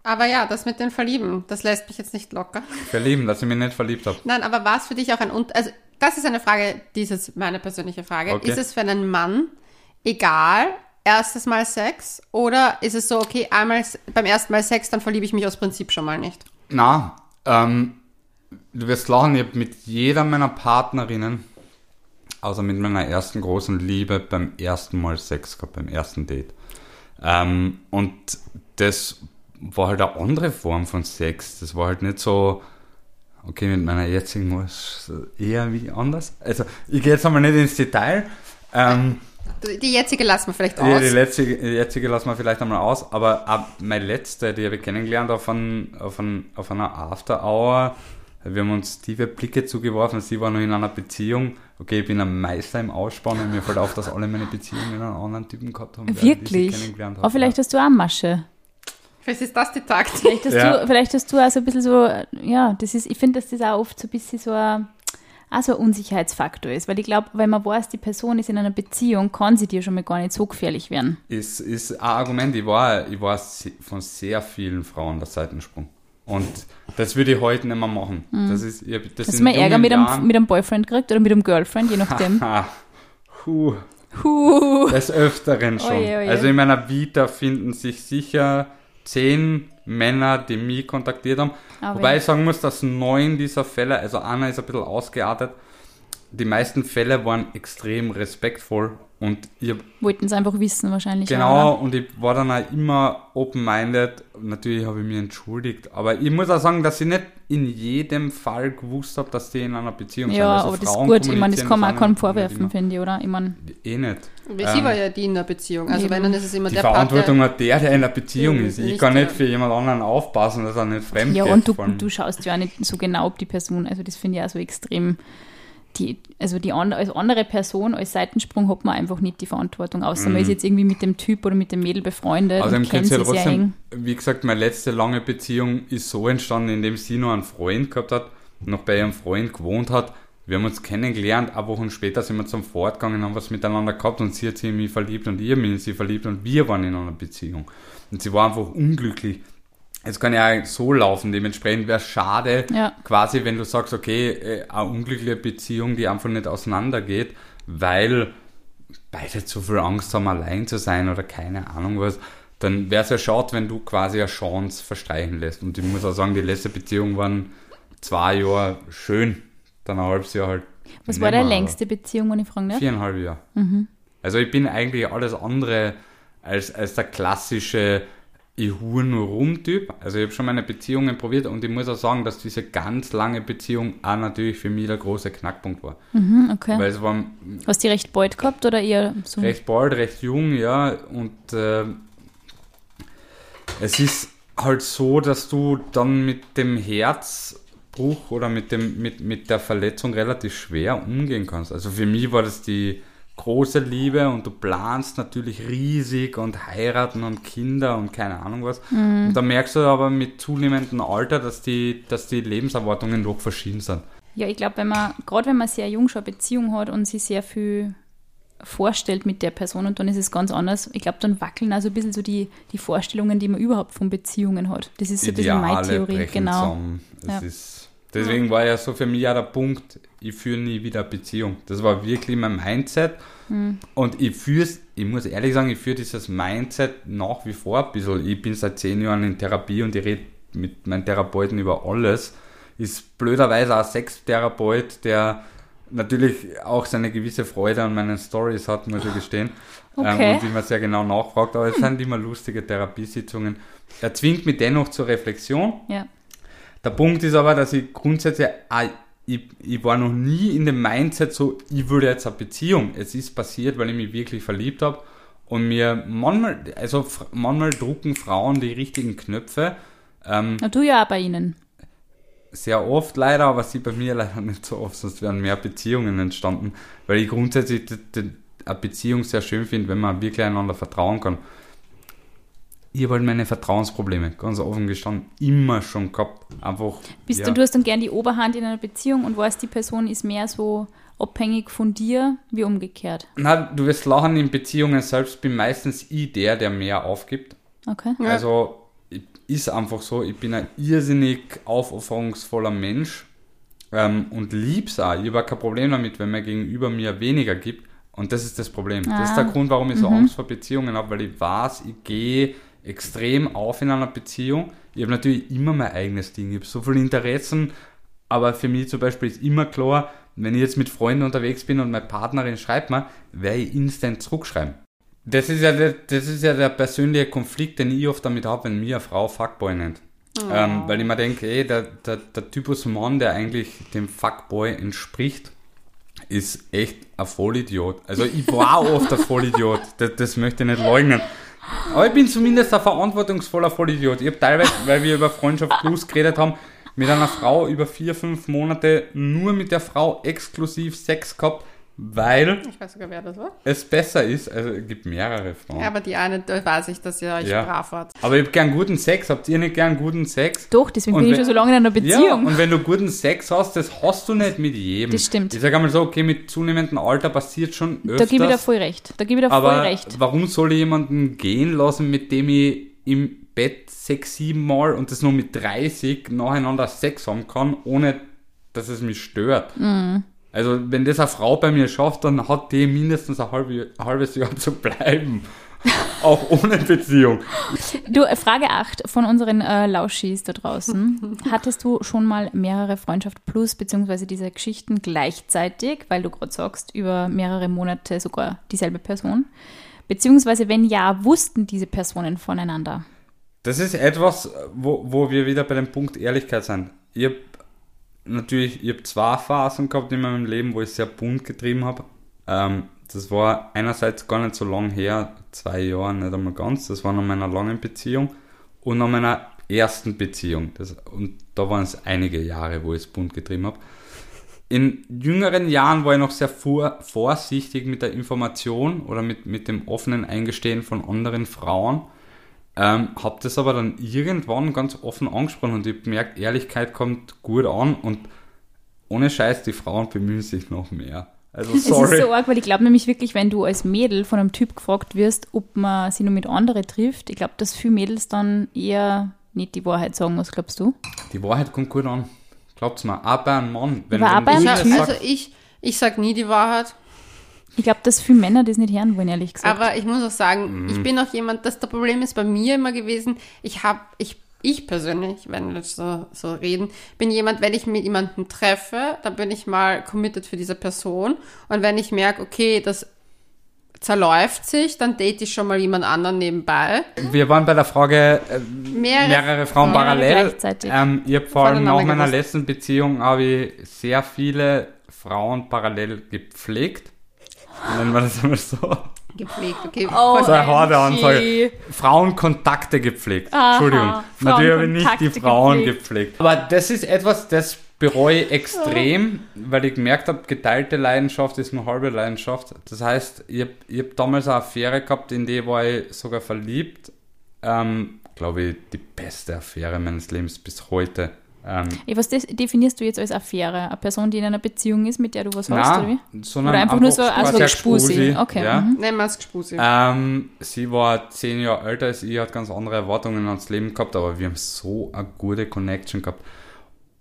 Aber ja, das mit den Verlieben, das lässt mich jetzt nicht locker. Verlieben, dass ich mich nicht verliebt habe. Nein, aber war es für dich auch ein Unter... Also, das ist eine Frage, dieses meine persönliche Frage. Okay. Ist es für einen Mann egal, erstes Mal Sex? Oder ist es so, okay, einmal beim ersten Mal Sex, dann verliebe ich mich aus Prinzip schon mal nicht? Na, ähm, du wirst lachen, ich habe mit jeder meiner Partnerinnen, außer mit meiner ersten großen Liebe, beim ersten Mal Sex gehabt, beim ersten Date. Ähm, und das war halt eine andere Form von Sex. Das war halt nicht so, okay, mit meiner jetzigen war es eher wie anders. Also, ich gehe jetzt einmal nicht ins Detail. Ähm, Die die jetzige lassen wir vielleicht aus. die letzte, die jetzige lassen wir vielleicht einmal aus, aber ab meine letzte, die habe ich kennengelernt auf, ein, auf, ein, auf einer After Hour. Wir haben uns tiefe Blicke zugeworfen, sie war noch in einer Beziehung. Okay, ich bin ein Meister im Ausspannen und mir fällt auf, dass alle meine Beziehungen einen anderen Typen gehabt haben. Wirklich? kennengelernt habe. Aber vielleicht hast du auch Masche. Vielleicht ist das die Taktik. Vielleicht hast, Ja. du, vielleicht hast du auch so ein bisschen so, ja, das ist, ich finde, dass das auch oft so ein bisschen so ein, auch so ein Unsicherheitsfaktor ist. Weil ich glaube, wenn man weiß, die Person ist in einer Beziehung, kann sie dir schon mal gar nicht so gefährlich werden. ist, ist ein Argument. Ich war, ich war von sehr vielen Frauen der Seitensprung. Und das würde ich heute nicht mehr machen. Das ist, ich, das Hast du mal Ärger mit einem, mit einem Boyfriend gekriegt oder mit einem Girlfriend, je *laughs* nachdem? Ah, puh. Huh. Des Öfteren schon. Oje, oje. Also in meiner Vita finden sich sicher zehn Männer, die mich kontaktiert haben. Aber Wobei ja. ich sagen muss, dass neun dieser Fälle, also einer ist ein bisschen ausgeartet, die meisten Fälle waren extrem respektvoll und ich Wollten es einfach wissen wahrscheinlich. Genau, auch, und ich war dann auch immer open-minded. Natürlich habe ich mich entschuldigt. Aber ich muss auch sagen, dass ich nicht in jedem Fall gewusst habe, dass die in einer Beziehung oder? Ja, sind. Also aber das ist gut. Ich meine, das kann man auch keinem nicht vorwerfen, finde ich, oder? Ich meine, Eh nicht. Sie Ähm, war ja die in der Beziehung. Also Eben. wenn, dann ist es immer Die der Part, Verantwortung der, hat der, der in der Beziehung Ja, ist. Ich kann nicht für jemand anderen aufpassen, dass er nicht fremd ja, geht. und du, du schaust ja auch nicht so genau, ob die Person, also das finde ich auch so extrem, die, also die an, als andere Person, als Seitensprung hat man einfach nicht die Verantwortung, außer man ist jetzt irgendwie mit dem Typ oder mit dem Mädel befreundet Also kennt sie ja trotzdem, wie gesagt, meine letzte lange Beziehung ist so entstanden, indem sie noch einen Freund gehabt hat, noch bei ihrem Freund gewohnt hat. Wir haben uns kennengelernt, ein Wochen später sind wir zum Fortgegangen, haben was miteinander gehabt und sie hat sich in mich verliebt und ich mich in sie verliebt und wir waren in einer Beziehung. Und sie war einfach unglücklich. Es kann ja so laufen, dementsprechend wäre es schade, Ja. quasi, wenn du sagst, okay, äh, eine unglückliche Beziehung, die einfach nicht auseinandergeht, weil beide zu viel Angst haben, allein zu sein oder keine Ahnung was, dann wäre es ja schade, wenn du quasi eine Chance verstreichen lässt. Und ich muss auch sagen, die letzte Beziehung waren zwei Jahre schön, dann ein halbes Jahr halt. Was war deine längste Beziehung, wenn ich fragen darf? Viereinhalb Jahre. Also ich bin eigentlich alles andere als, als der klassische ich hur nur rum Typ. Also ich habe schon meine Beziehungen probiert und ich muss auch sagen, dass diese ganz lange Beziehung auch natürlich für mich der große Knackpunkt war. Mhm, okay. Weil es war Hast du die recht bald gehabt oder eher so? recht bald, recht jung, ja. Und äh, es ist halt so, dass du dann mit dem Herzbruch oder mit, dem, mit, mit der Verletzung relativ schwer umgehen kannst. Also für mich war das die große Liebe und du planst natürlich riesig und heiraten und Kinder und keine Ahnung was. Und da merkst du aber mit zunehmendem Alter, dass die, dass die Lebenserwartungen doch verschieden sind. Ja, ich glaube, wenn man, gerade wenn man sehr jung schon eine Beziehung hat und sich sehr viel vorstellt mit der Person und dann ist es ganz anders. Ich glaube, dann wackeln also ein bisschen so die, die Vorstellungen, die man überhaupt von Beziehungen hat. Das ist so ein bisschen meine Theorie. Genau. Ja. ist, deswegen war ja so für mich auch der Punkt, ich führe nie wieder Beziehung. Das war wirklich mein Mindset. Hm. Und ich führe ich muss ehrlich sagen, ich führe dieses Mindset nach wie vor ein bisschen. Ich bin seit zehn Jahren in Therapie und ich rede mit meinen Therapeuten über alles. Ist blöderweise auch ein Sextherapeut, der natürlich auch seine gewisse Freude an meinen Stories hat, muss ich gestehen. Okay. Ähm, und immer sehr genau nachfragt, aber es sind immer lustige Therapiesitzungen. Er zwingt mich dennoch zur Reflexion. Ja. Der Punkt ist aber, dass ich grundsätzlich, ich, ich war noch nie in dem Mindset so, ich würde jetzt eine Beziehung. Es ist passiert, weil ich mich wirklich verliebt habe und mir manchmal, also manchmal drucken Frauen die richtigen Knöpfe, ähm, Na, du ja auch bei Ihnen. sehr oft leider, aber sie bei mir *laughs* leider nicht so oft, sonst wären mehr Beziehungen entstanden, weil ich grundsätzlich die, die, eine Beziehung sehr schön finde, wenn man wirklich einander vertrauen kann. Ich habe halt meine Vertrauensprobleme, ganz offen gestanden, immer schon gehabt. Einfach. Bist ja. du, du hast dann gern die Oberhand in einer Beziehung und weißt, die Person ist mehr so abhängig von dir wie umgekehrt. Na, du wirst lachen, in Beziehungen selbst bin meistens ich der, der mehr aufgibt. Okay. Ja. Also ist einfach so, ich bin ein irrsinnig aufopferungsvoller Mensch ähm, und lieb's auch. Ich habe kein Problem damit, wenn mir gegenüber mir weniger gibt. Und das ist das Problem. Das ist der Ah. Grund, warum ich so Angst vor Beziehungen habe, weil ich weiß, ich gehe extrem auf in einer Beziehung. Ich habe natürlich immer mein eigenes Ding. Ich habe so viele Interessen, aber für mich zum Beispiel ist immer klar, wenn ich jetzt mit Freunden unterwegs bin und meine Partnerin schreibt mir, werde ich instant zurückschreiben. Das ist ja der, das ist ja der persönliche Konflikt, den ich oft damit habe, wenn mir eine Frau Fuckboy nennt. Ähm, weil ich mir denke, ey, der, der, der Typus Mann, der eigentlich dem Fuckboy entspricht, ist echt ein Vollidiot. Also ich war oft ein Vollidiot, das, das möchte ich nicht leugnen. Aber ich bin zumindest ein verantwortungsvoller Vollidiot. Ich habe teilweise, weil wir über Freundschaft Plus geredet haben, mit einer Frau über vier, fünf Monate nur mit der Frau exklusiv Sex gehabt, weil Ich weiß sogar, wer das war. es besser ist. Also es gibt mehrere Frauen. Ja, aber die eine, da weiß ich, dass ihr euch Ja. brav wart. Aber ich habe gern guten Sex. Habt ihr nicht gern guten Sex? Doch, deswegen Und bin ich schon so lange in einer Ja, Beziehung. und wenn du guten Sex hast, das hast du nicht mit jedem. Das stimmt. Ich sage einmal so, okay, mit zunehmendem Alter passiert schon öfters. da gebe ich dir voll recht. Da gebe ich dir voll recht. warum soll ich jemanden gehen lassen, mit dem ich im Bett sechs, sieben Mal und das nur mit 30 nacheinander Sex haben kann, ohne dass es mich stört? Mhm. Also, wenn das eine Frau bei mir schafft, dann hat die mindestens ein, halbe, ein halbes Jahr zu bleiben. *laughs* Auch ohne Beziehung. Du, äh, Frage 8 von unseren äh, Lauschis da draußen. *laughs* Hattest du schon mal mehrere Freundschaft plus, beziehungsweise diese Geschichten gleichzeitig, weil du gerade sagst, über mehrere Monate sogar dieselbe Person? Beziehungsweise, wenn ja, wussten diese Personen voneinander? Das ist etwas, wo, wo wir wieder bei dem Punkt Ehrlichkeit sind. Ich habe natürlich, ich habe zwei Phasen gehabt in meinem Leben, wo ich sehr bunt getrieben habe. Ähm, das war einerseits gar nicht so lang her, zwei Jahre, nicht einmal ganz. Das war nach meiner langen Beziehung und nach meiner ersten Beziehung. Das, und da waren es einige Jahre, wo ich es bunt getrieben habe. In jüngeren Jahren war ich noch sehr vor, vorsichtig mit der Information oder mit, mit dem offenen Eingestehen von anderen Frauen. Ähm, hab das aber dann irgendwann ganz offen angesprochen und ich hab gemerkt, Ehrlichkeit kommt gut an und ohne Scheiß, die Frauen bemühen sich noch mehr. Also *laughs* Es ist sorry. so arg, weil ich glaube nämlich wirklich, wenn du als Mädel von einem Typ gefragt wirst, ob man sie nur mit anderen trifft, ich glaube, dass viele Mädels dann eher nicht die Wahrheit sagen, was glaubst du? Die Wahrheit kommt gut an. Glaubt's mir, auch bei einem Mann. Wenn, Aber wenn das Typ. sagst- also ich, ich sag nie die Wahrheit. Ich glaube, dass viele Männer das nicht hören wollen, ehrlich gesagt. Aber ich muss auch sagen, Mhm. ich bin auch jemand, das der Problem ist bei mir immer gewesen, ich habe, ich, ich persönlich, wenn wir jetzt so, so reden, bin jemand, wenn ich mit jemandem treffe, dann bin ich mal committed für diese Person. Und wenn ich merke, okay, das zerläuft sich, dann date ich schon mal jemand anderen nebenbei. Wir waren bei der Frage äh, Mehrere- mehrere, Frauen Mehrere parallel. gleichzeitig. Ähm, ich habe vor allem nach meiner letzten Beziehung habe ich sehr viele Frauen parallel gepflegt. Nennen wir das einmal so. Gepflegt, okay. Oh, So eine harte Ansage. OMG. Frauenkontakte gepflegt. Aha, Entschuldigung. Natürlich habe ich nicht die Frauen gepflegt. gepflegt. Aber das ist etwas, das bereue ich extrem, weil ich gemerkt habe, geteilte Leidenschaft ist nur halbe Leidenschaft. Das heißt, ich habe hab damals eine Affäre gehabt, in die war ich sogar verliebt. Ähm, glaube ich, die beste Affäre meines Lebens bis heute. Ähm, was definierst du jetzt als Affäre? Eine Person, die in einer Beziehung ist, mit der du was hast, oder wie? sondern Oder einfach nur so also eine Gspusi. Gspusi, Okay, Ja. mhm. Wir es Gspusi. Ähm, sie war zehn Jahre älter als ich, hat ganz andere Erwartungen ans Leben gehabt, aber wir haben so eine gute Connection gehabt.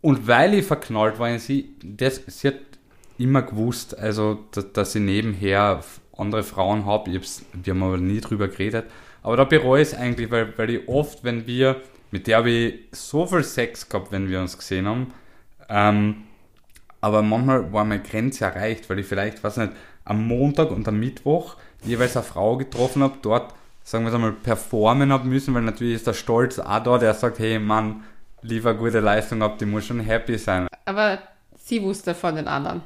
Und weil ich verknallt war in sie, das, sie hat immer gewusst, also, dass, dass ich nebenher andere Frauen habe. Wir haben aber nie drüber geredet. Aber da bereue ich es eigentlich, weil, weil ich oft, wenn wir, mit der habe ich so viel Sex gehabt, wenn wir uns gesehen haben, ähm, aber manchmal war meine Grenze erreicht, weil ich vielleicht, weiß nicht, am Montag und am Mittwoch jeweils eine Frau getroffen habe, dort, sagen wir es einmal, performen habe müssen, weil natürlich ist der Stolz auch da, der sagt, hey Mann, liefer gute Leistung ab, die muss schon happy sein. Aber sie wusste von den anderen.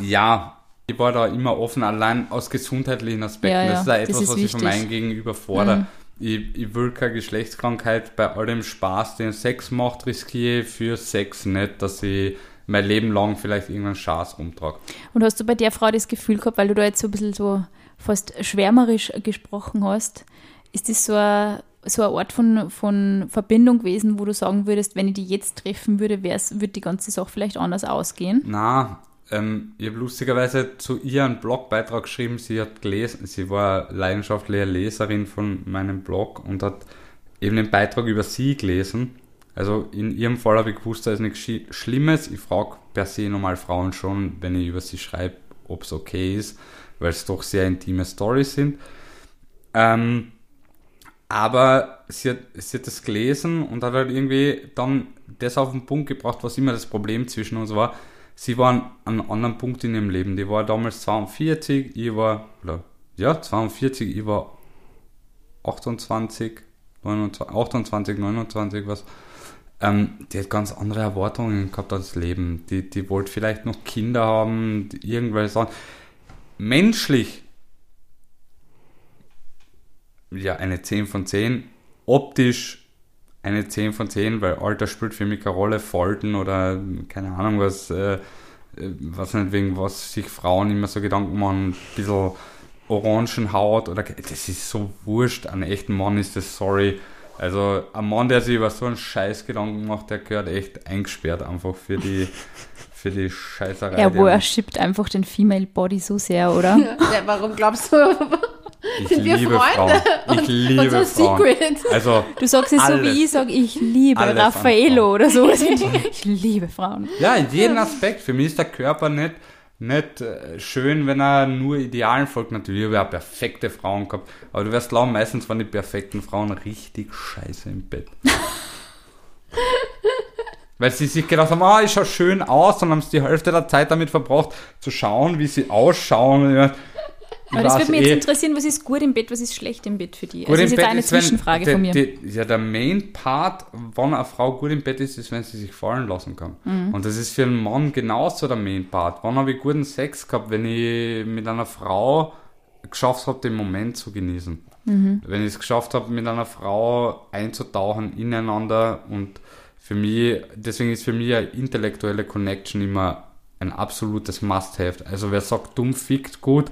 Ja, ich war da immer offen, allein aus gesundheitlichen Aspekten. Ja, ja, das ist auch das etwas, ist was ich von wichtig. meinem Gegenüber fordere. Ich, ich will keine Geschlechtskrankheit bei all dem Spaß, den Sex macht, riskiere ich für Sex nicht, dass ich mein Leben lang vielleicht irgendeinen Schaß rumtrage. Und hast du bei der Frau das Gefühl gehabt, weil du da jetzt so ein bisschen so fast schwärmerisch gesprochen hast, ist das so eine, so eine Art von, von Verbindung gewesen, wo du sagen würdest, wenn ich die jetzt treffen würde, würde die ganze Sache vielleicht anders ausgehen? Na, ähm, ich habe lustigerweise zu ihr einen Blogbeitrag geschrieben. Sie hat gelesen, sie war leidenschaftliche Leserin von meinem Blog und hat eben den Beitrag über sie gelesen. Also in ihrem Fall habe ich gewusst, da ist nichts Schlimmes. Ich frage per se normal Frauen schon, wenn ich über sie schreibe, ob es okay ist, weil es doch sehr intime Stories sind. Ähm, aber sie hat, sie hat das gelesen und hat halt irgendwie dann das auf den Punkt gebracht, was immer das Problem zwischen uns war. Sie war an einem anderen Punkt in ihrem Leben. Die war damals 42, ich war, oder, ja, 42, ich war 28, 29, 28, 29, was. Ähm, die hat ganz andere Erwartungen gehabt ans Leben. Die, die wollte vielleicht noch Kinder haben, irgendwelche Sachen. Menschlich ja, eine 10 von 10. Optisch eine 10 von 10, weil Alter spielt für mich keine Rolle. Falten oder keine Ahnung was, äh, äh, was nicht, wegen was sich Frauen immer so Gedanken machen, ein bisschen Orangenhaut oder das ist so wurscht. An echten Mann ist das sorry. Also ein Mann, der sich über so einen Scheiß Gedanken macht, der gehört echt eingesperrt einfach für die, *laughs* für die Scheißerei. Er er- worshipt einfach den Female Body so sehr, oder? *laughs* Ja, warum glaubst du? Ich sind wir liebe Freunde? Frauen. Ich liebe Unser Frauen. Secret. Also Du sagst es so, wie ich sage, ich liebe Raffaello oder so. *laughs* Ich liebe Frauen. Ja, in jedem Aspekt. Für mich ist der Körper nicht, nicht äh, schön, wenn er nur Idealen folgt. Natürlich habe ich auch perfekte Frauen gehabt. Aber du wirst glauben, meistens waren die perfekten Frauen richtig scheiße im Bett. *laughs* Weil sie sich gedacht haben, ah, ich schaue schön aus, und haben sie die Hälfte der Zeit damit verbracht, zu schauen, wie sie ausschauen. Und Aber das würde mich jetzt eh, interessieren, was ist gut im Bett, was ist schlecht im Bett für die? Gut also das ist jetzt eine ist, Zwischenfrage die, von mir. Die, ja, der Main Part, wann eine Frau gut im Bett ist, ist, wenn sie sich fallen lassen kann. Mhm. Und das ist für einen Mann genauso der Main Part. Wann habe ich guten Sex gehabt, wenn ich mit einer Frau geschafft habe, den Moment zu genießen? Mhm. Wenn ich es geschafft habe, mit einer Frau einzutauchen ineinander und für mich, deswegen ist für mich eine intellektuelle Connection immer ein absolutes Must-Have. Also wer sagt, dumm fickt gut,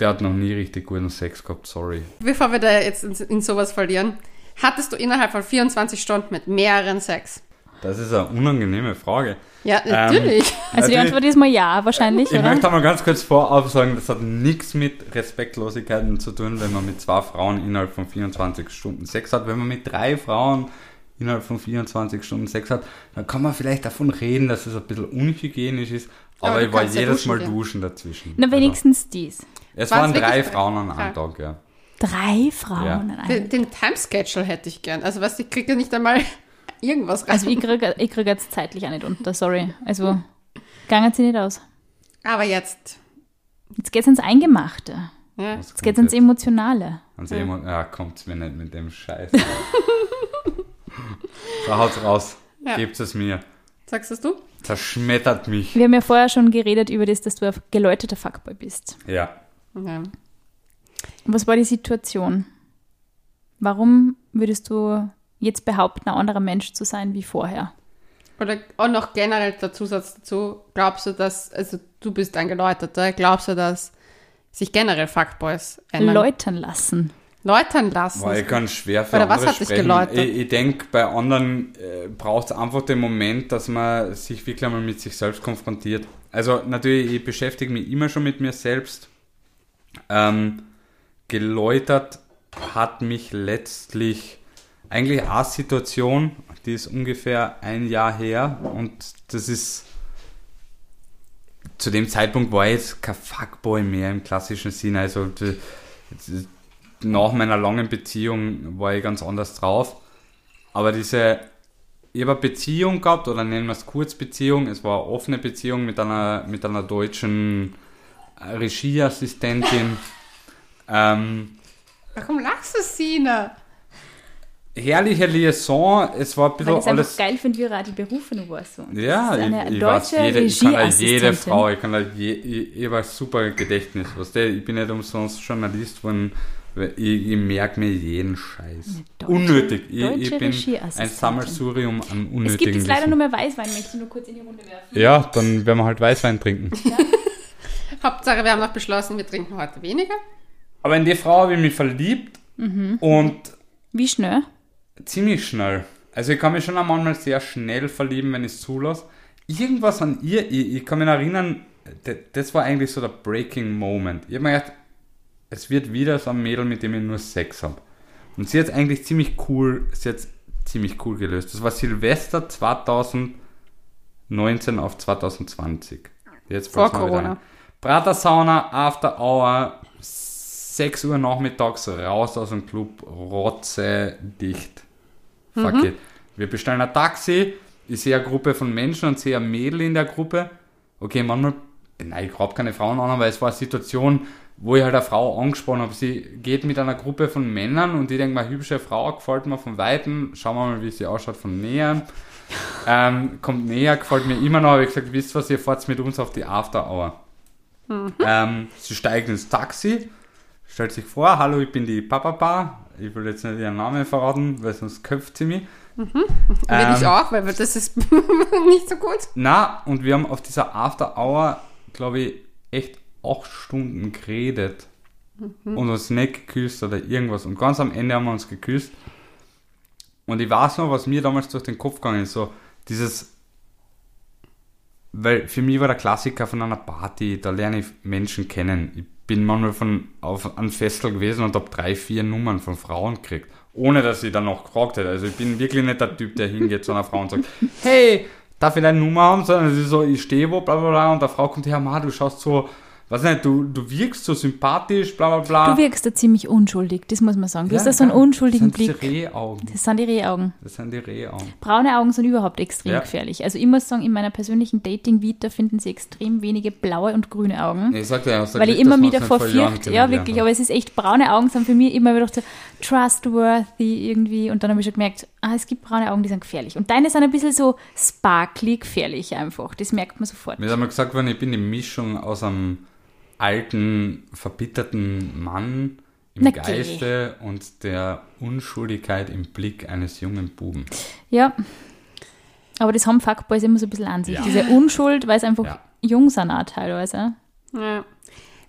der hat noch nie richtig guten Sex gehabt, sorry. Bevor wir da jetzt in, in sowas verlieren, hattest du innerhalb von 24 Stunden mit mehreren Sex? Das ist eine unangenehme Frage. Ja, natürlich. Also die Antwort ist mal ja, wahrscheinlich, Ich oder? möchte aber ganz kurz vorab sagen, das hat nichts mit Respektlosigkeiten zu tun, wenn man mit zwei Frauen innerhalb von 24 Stunden Sex hat. Wenn man mit drei Frauen innerhalb von 24 Stunden Sex hat, dann kann man vielleicht davon reden, dass es ein bisschen unhygienisch ist. Aber, Aber ich war kannst ja jedes duschen Mal gehen. duschen dazwischen. Na, wenigstens dies. Es waren drei Frauen an Ah. einem Tag, ja. Drei Frauen Ja. an einem. Den, den Timeschedule hätte ich gern. Also, weißt du, ich kriege ja nicht einmal *laughs* irgendwas rein. Also ich kriege ich krieg jetzt zeitlich auch nicht unter, sorry. Also gangen sie nicht aus. Aber jetzt. Jetzt geht's ins Eingemachte. Ja. Was Jetzt geht's kommt ins Emotionale. Ans Emo ja, kommt's mir nicht mit dem Scheiß. *laughs* so, haut's raus. Ja. Gebt es mir. Sagst das du? Zerschmettert mich. Wir haben ja vorher schon geredet über das, dass du ein geläuteter Fuckboy bist. Ja. Ja. Was war die Situation? Warum würdest du jetzt behaupten, ein anderer Mensch zu sein wie vorher? Oder auch noch generell der Zusatz dazu, glaubst du, dass, also du bist ein Geläuterter, glaubst du, dass sich generell Fuckboys ändern? Läutern lassen. Läutern lassen. Boah, ich kann schwer für Oder was hat dich sprechen. geläutert? Ich, ich denke, bei anderen äh, braucht es einfach den Moment, dass man sich wirklich einmal mit sich selbst konfrontiert. Also natürlich, ich beschäftige mich immer schon mit mir selbst. Ähm, geläutert hat mich letztlich eigentlich eine Situation, die ist ungefähr ein Jahr her und das ist zu dem Zeitpunkt war ich jetzt kein Fuckboy mehr im klassischen Sinne. Also nach meiner langen Beziehung war ich ganz anders drauf. Aber diese, ich habe eine Beziehung gehabt, oder nennen wir es Kurzbeziehung, es war eine offene Beziehung mit einer, mit einer deutschen Regieassistentin. *laughs* ähm, Warum lachst du, Sina? herrliche Liaison, es war ein Weil bisschen ich es einfach alles. geil finde, wie er die Berufe noch war. So. Und Ja, ich, eine ich weiß, deutsche jede, ich kann da jede. Frau, ich kann da je, ich, ich habe super Gedächtnis. Weißt du, ich bin nicht umsonst Journalist worden, weil ich, ich merke mir jeden Scheiß. deutsche- Unnötig. Ich, deutsche ich bin ein. Sammelsurium an unnötigen Es gibt jetzt leider nur mehr Weißwein, möchte ich nur kurz in die Runde werfen. Ja, dann werden wir halt Weißwein trinken. Hauptsache, wir haben noch beschlossen, wir trinken heute weniger. Aber in die Frau habe ich mich verliebt Mhm. und Wie schnell? ziemlich schnell. Also ich kann mich schon manchmal sehr schnell verlieben, wenn ich es zulasse. Irgendwas an ihr, ich, ich kann mich erinnern, das war eigentlich so der Breaking Moment. Ich habe mir gedacht, es wird wieder so ein Mädel, mit dem ich nur Sex habe. Und sie hat eigentlich ziemlich cool, sie hat ziemlich cool gelöst. Das war Silvester 2019 auf 2020. Jetzt Vor Corona. Ein. Prater Sauna, After Hour, 6 Uhr nachmittags raus aus dem Club, rotze dicht. Fuck it. Wir bestellen ein Taxi, ich sehe eine Gruppe von Menschen und sehe ein Mädel in der Gruppe. Okay, manchmal, nein, ich habe keine Frauen an, aber es war eine Situation, wo ich halt eine Frau angesprochen habe. Sie geht mit einer Gruppe von Männern und ich denke mal, hübsche Frau, gefällt mir von Weitem. Schauen wir mal, wie sie ausschaut von näher. *laughs* Ähm, kommt näher, gefällt mir immer noch. Habe ich gesagt, wisst ihr was, ihr fahrt mit uns auf die After Hour. Ähm, sie steigt ins Taxi, stellt sich vor, hallo, ich bin die Papa. Ich will jetzt nicht ihren Namen verraten, weil sonst köpft sie mich. Will Ähm, ich auch, weil das ist *laughs* nicht so gut. Na, und wir haben auf dieser After Hour, glaube ich, echt acht Stunden geredet und uns nicht geküsst oder irgendwas. Und ganz am Ende haben wir uns geküsst. Und ich weiß noch, was mir damals durch den Kopf gegangen ist, so dieses, weil für mich war der Klassiker von einer Party, da lerne ich Menschen kennen. Ich bin manchmal von auf einem Festel gewesen und habe drei, vier Nummern von Frauen gekriegt, ohne dass ich dann noch gefragt hätte. Also ich bin wirklich nicht der Typ, der hingeht zu einer Frau und sagt, *laughs* hey, darf ich deine Nummer haben? Sondern es ist so, ich stehe wo, bla bla bla, und der Frau kommt her, Ma, du schaust so, weiß nicht, du, du wirkst so sympathisch, bla bla bla. Du wirkst da ziemlich unschuldig, das muss man sagen. Du Ja, hast da so einen unschuldigen das sind Blick. Die Rehaugen. Das sind die Rehaugen. Das sind die Rehaugen. Braune Augen sind überhaupt extrem Ja. gefährlich. Also ich muss sagen, in meiner persönlichen Dating-Vita finden sie extrem wenige blaue und grüne Augen. Nee, ich sagte ja, du weil ich immer wieder fürchte, ja wirklich, haben. aber es ist echt, braune Augen sind für mich immer wieder so trustworthy irgendwie und dann habe ich schon gemerkt, ah, es gibt braune Augen, die sind gefährlich. Und deine sind ein bisschen so sparkly gefährlich einfach, das merkt man sofort. Mir einmal gesagt worden, ich bin die Mischung aus einem alten, verbitterten Mann im Na geh. Geiste und der Unschuldigkeit im Blick eines jungen Buben. Ja, aber das haben Fuckboys immer so ein bisschen an sich, Ja. diese Unschuld, weil es einfach Ja. jung sind auch teilweise. Ja.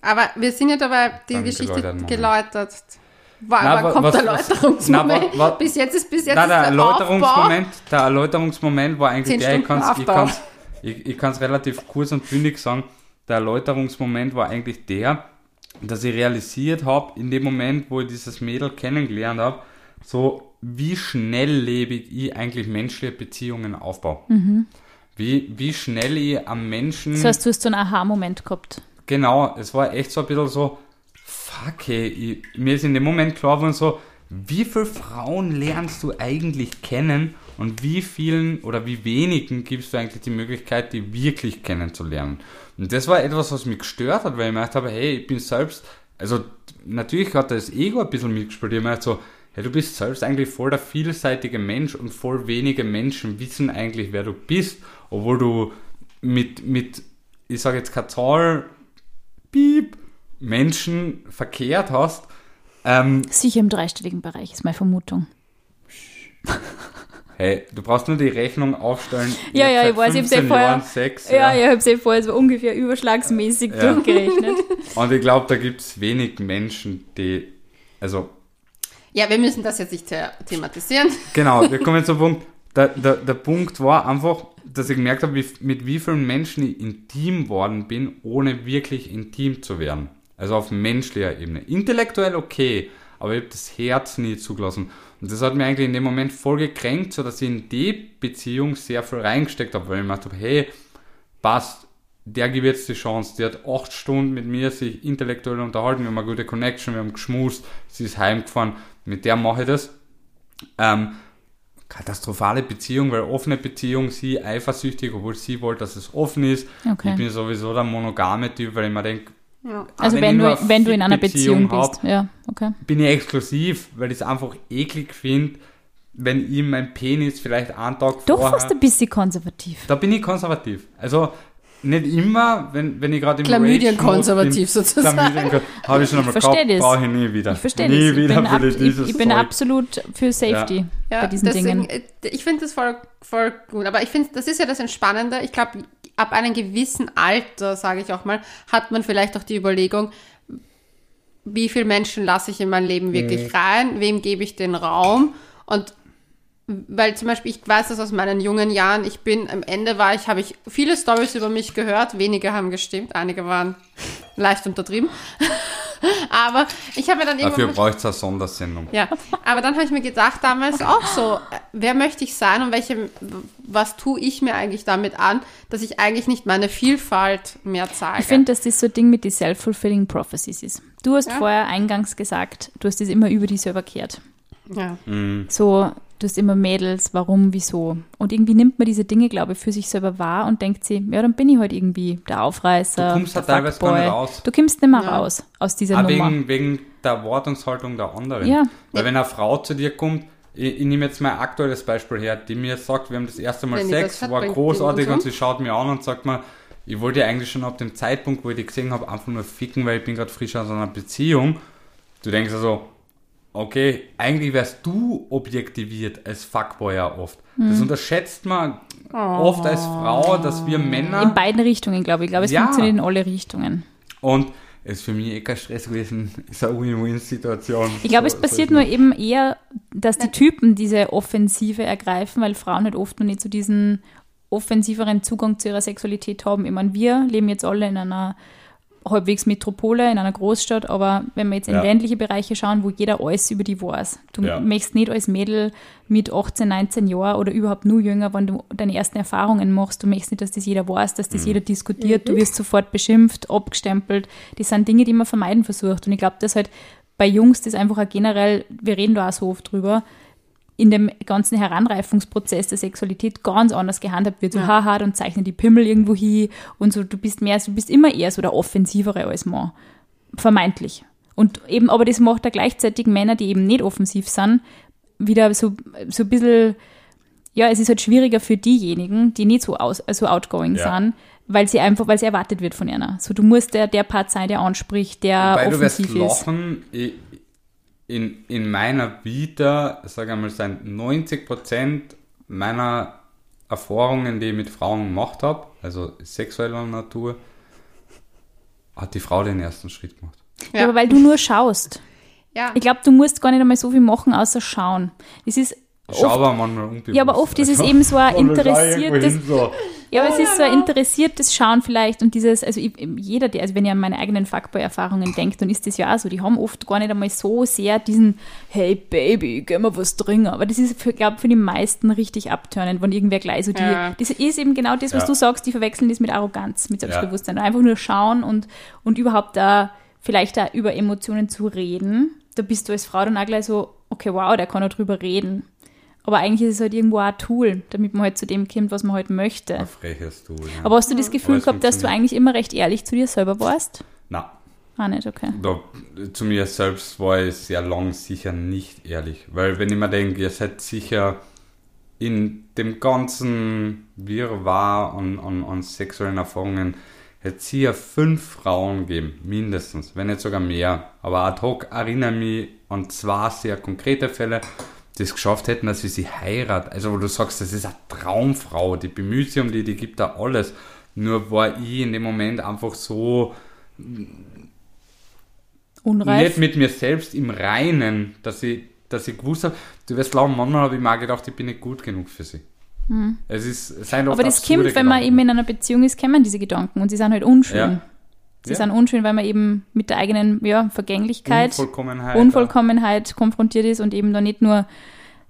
Aber wir sind ja dabei, die Beim Geschichte geläuterten Moment. geläutert. War, Na, aber kommt was- der was- Erläuterungsmoment. na, wa- wa- bis jetzt ist, bis jetzt Nein, ist der der Aufbau. Erläuterungsmoment, der Erläuterungsmoment war eigentlich der, ich kann es ich Aufbau. kann's, ich, ich kann's relativ kurz und bündig sagen, der Erläuterungsmoment war eigentlich der, dass ich realisiert habe, in dem Moment, wo ich dieses Mädel kennengelernt habe, so wie schnelllebig ich eigentlich menschliche Beziehungen aufbaue. Wie, wie schnell ich am Menschen... Das heißt, du hast so einen Aha-Moment gehabt. Genau, es war echt so ein bisschen so, fuck ey, ich, mir ist in dem Moment klar geworden so, wie viele Frauen lernst du eigentlich kennen und wie vielen oder wie wenigen gibst du eigentlich die Möglichkeit, die wirklich kennenzulernen. Und das war etwas, was mich gestört hat, weil ich mir gedacht habe, hey, ich bin selbst, also natürlich hat das Ego ein bisschen mitgespielt, ich habe so, hey, du bist selbst eigentlich voll der vielseitige Mensch und voll wenige Menschen wissen eigentlich, wer du bist, obwohl du mit, mit ich sage jetzt keine Zahl, Piep, Menschen verkehrt hast, Ähm, Sicher im dreistelligen Bereich, ist meine Vermutung. *laughs* hey, du brauchst nur die Rechnung aufstellen. Ja, ja, ich weiß, ich hab's eh 15 vorher- Jahren Sex, Ja, ja, ich habe es eh vorher so ungefähr überschlagsmäßig Ja. durchgerechnet. *laughs* Und ich glaube, da gibt es wenig Menschen, die, also Ja, wir müssen das jetzt nicht the- thematisieren. Genau, wir kommen *laughs* zum Punkt. Der, der, der Punkt war einfach, dass ich gemerkt habe, wie, mit wie vielen Menschen ich intim worden bin, ohne wirklich intim zu werden. Also auf menschlicher Ebene. Intellektuell okay, aber ich habe das Herz nie zugelassen. Und das hat mir eigentlich in dem Moment voll gekränkt, so dass ich in die Beziehung sehr viel reingesteckt habe, weil ich mir gedacht habe, hey, passt, der gibt jetzt die Chance, die hat acht Stunden mit mir sich intellektuell unterhalten, wir haben eine gute Connection, wir haben geschmust, sie ist heimgefahren, mit der mache ich das. Ähm, katastrophale Beziehung, weil offene Beziehung, sie eifersüchtig, obwohl sie wollte, dass es offen ist. Okay. Ich bin sowieso der monogame Typ, weil ich mir denke, Ja. Also wenn wenn, ich du, wenn du in einer Beziehung Beziehung bist. hab, Ja, okay. bin ich exklusiv, weil ich es einfach eklig finde, wenn ihm mein Penis vielleicht einen Tag Doch vorher... fast ein bisschen konservativ. Da bin ich konservativ. Also nicht immer, wenn, wenn ich gerade im Chlamydien-konservativ sozusagen. Chlamydien- Habe ich schon einmal gehabt, das. brauche ich nie wieder. Ich verstehe nie das. Ich wieder bin, ab, ich ich, dieses ich bin Zeug. absolut für Safety Ja, bei diesen deswegen, Dingen. äh, Ich finde das voll, voll gut. Aber ich finde, das ist ja das Entspannende. Ich glaube, ab einem gewissen Alter, sage ich auch mal, hat man vielleicht auch die Überlegung, wie viele Menschen lasse ich in mein Leben wirklich rein, wem gebe ich den Raum und weil zum Beispiel, ich weiß das aus meinen jungen Jahren, ich bin, am Ende war ich, habe ich viele Stories über mich gehört, wenige haben gestimmt, einige waren leicht untertrieben. Aber ich habe mir dann irgendwann Dafür braucht es eine Sondersendung. ja, aber dann habe ich mir gedacht, damals auch so, äh, wer möchte ich sein und welche, was tue ich mir eigentlich damit an, dass ich eigentlich nicht meine Vielfalt mehr zeige. Ich finde, dass das so ein Ding mit die self-fulfilling prophecies ist. Du hast Ja. vorher eingangs gesagt, du hast das immer über dich selber kehrt. Ja. So, du hast immer Mädels, warum, wieso. Und irgendwie nimmt man diese Dinge, glaube ich, für sich selber wahr und denkt sich, ja, dann bin ich halt irgendwie der Aufreißer. Du kommst da teilweise gar nicht raus. Du kommst nicht mehr Ja. raus aus dieser Auch Nummer. wegen, wegen der Erwartungshaltung der anderen. Ja. Weil wenn eine Frau zu dir kommt, ich, ich nehme jetzt mein aktuelles Beispiel her, die mir sagt, wir haben das erste Mal Wenn Sex, hat, war großartig und sie schaut mir an und sagt mir, ich wollte ja eigentlich schon ab dem Zeitpunkt, wo ich die gesehen habe, einfach nur ficken, weil ich bin gerade frisch aus einer Beziehung. Du denkst also, okay, eigentlich wärst du objektiviert als Fuckboy ja oft. Hm. Das unterschätzt man oft als Frau, dass wir Männer... In beiden Richtungen, glaube ich. Ich glaube, es Ja. funktioniert in alle Richtungen. Und es ist für mich eh kein Stress gewesen. *laughs* Ist eine Win-Win-Situation. Ich glaube, So- es passiert so nur eben eher, dass die Typen diese Offensive ergreifen, weil Frauen halt oft noch nicht so diesen offensiveren Zugang zu ihrer Sexualität haben. Ich meine, wir leben jetzt alle in einer halbwegs Metropole, in einer Großstadt, aber wenn wir jetzt in Ja. ländliche Bereiche schauen, wo jeder alles über die weiß. Du Ja. möchtest nicht als Mädel mit 18, 19 Jahren oder überhaupt nur jünger, wenn du deine ersten Erfahrungen machst, du möchtest nicht, dass das jeder weiß, dass das Mhm. jeder diskutiert, du wirst sofort beschimpft, abgestempelt. Das sind Dinge, die man vermeiden versucht. Und ich glaube, dass halt bei Jungs das einfach auch generell, wir reden da auch so oft drüber, in dem ganzen Heranreifungsprozess der Sexualität ganz anders gehandhabt wird. So, Ja. haha, dann zeichnen die Pimmel irgendwo hin und so, du bist mehr, du bist immer eher so der Offensivere als Mann. Vermeintlich. Und eben, aber das macht da gleichzeitig Männer, die eben nicht offensiv sind, wieder so, so ein bisschen, ja, es ist halt schwieriger für diejenigen, die nicht so, aus, so outgoing Ja. sind, weil sie einfach, weil sie erwartet wird von einer. So, du musst der, der Part sein, der anspricht, der Weil du wirst offensiv ist. lachen, ich- in, in meiner Vita, sage ich mal, sind 90% meiner Erfahrungen, die ich mit Frauen gemacht habe, also sexueller Natur, hat die Frau den ersten Schritt gemacht. Ja. aber weil du nur schaust. ja. Ich glaube, du musst gar nicht einmal so viel machen, außer schauen. Es ist Schau oft, aber manchmal unbewusst. ja, aber oft ist es Also, eben so ein *laughs* interessiertes, so. Ja, aber es ist so ein interessiertes Schauen vielleicht und dieses, also ich, jeder, der, also wenn ihr an meine eigenen Fuckboy-Erfahrungen denkt, dann ist das ja auch so, die haben oft gar nicht einmal so sehr diesen, hey Baby, geh mal was trinken, aber das ist, glaube für die meisten richtig abtörnend, wenn irgendwer gleich so die, Ja. das ist eben genau das, was Ja. du sagst, die verwechseln das mit Arroganz, mit Selbstbewusstsein, einfach nur schauen und, und überhaupt da, vielleicht da über Emotionen zu reden, da bist du als Frau dann auch gleich so, okay, wow, der kann auch drüber reden. Aber eigentlich ist es halt irgendwo auch ein Tool, damit man halt zu dem kommt, was man halt möchte. Ein freches Du. Ja. Aber hast du das Gefühl gehabt, dass du eigentlich immer recht ehrlich zu dir selber warst? Na, Ah, nicht, okay. da, zu mir selbst war ich sehr lang sicher nicht ehrlich. Weil wenn ich mir denke, ihr seid sicher in dem ganzen Wirrwarr an, an, an sexuellen Erfahrungen, hätte es hier fünf Frauen gegeben, mindestens, wenn nicht sogar mehr. Aber ad hoc erinnere mich an zwei sehr konkrete Fälle, es geschafft hätten, dass sie sie heiraten. Also wo du sagst, das ist eine Traumfrau, die bemüht sich um die, die gibt da alles. Nur war ich in dem Moment einfach so Unreif. nicht mit mir selbst im Reinen, dass ich, dass ich gewusst habe, du wirst glauben, manchmal habe ich mir gedacht, ich bin nicht gut genug für sie. Es ist, es sind Hm. Aber das kommt, wenn man eben in einer Beziehung ist, kommen diese Gedanken und sie sind halt unschön. Ja. Sie Ja. sind unschön, weil man eben mit der eigenen ja, Vergänglichkeit, Unvollkommenheit. Unvollkommenheit konfrontiert ist und eben da nicht nur,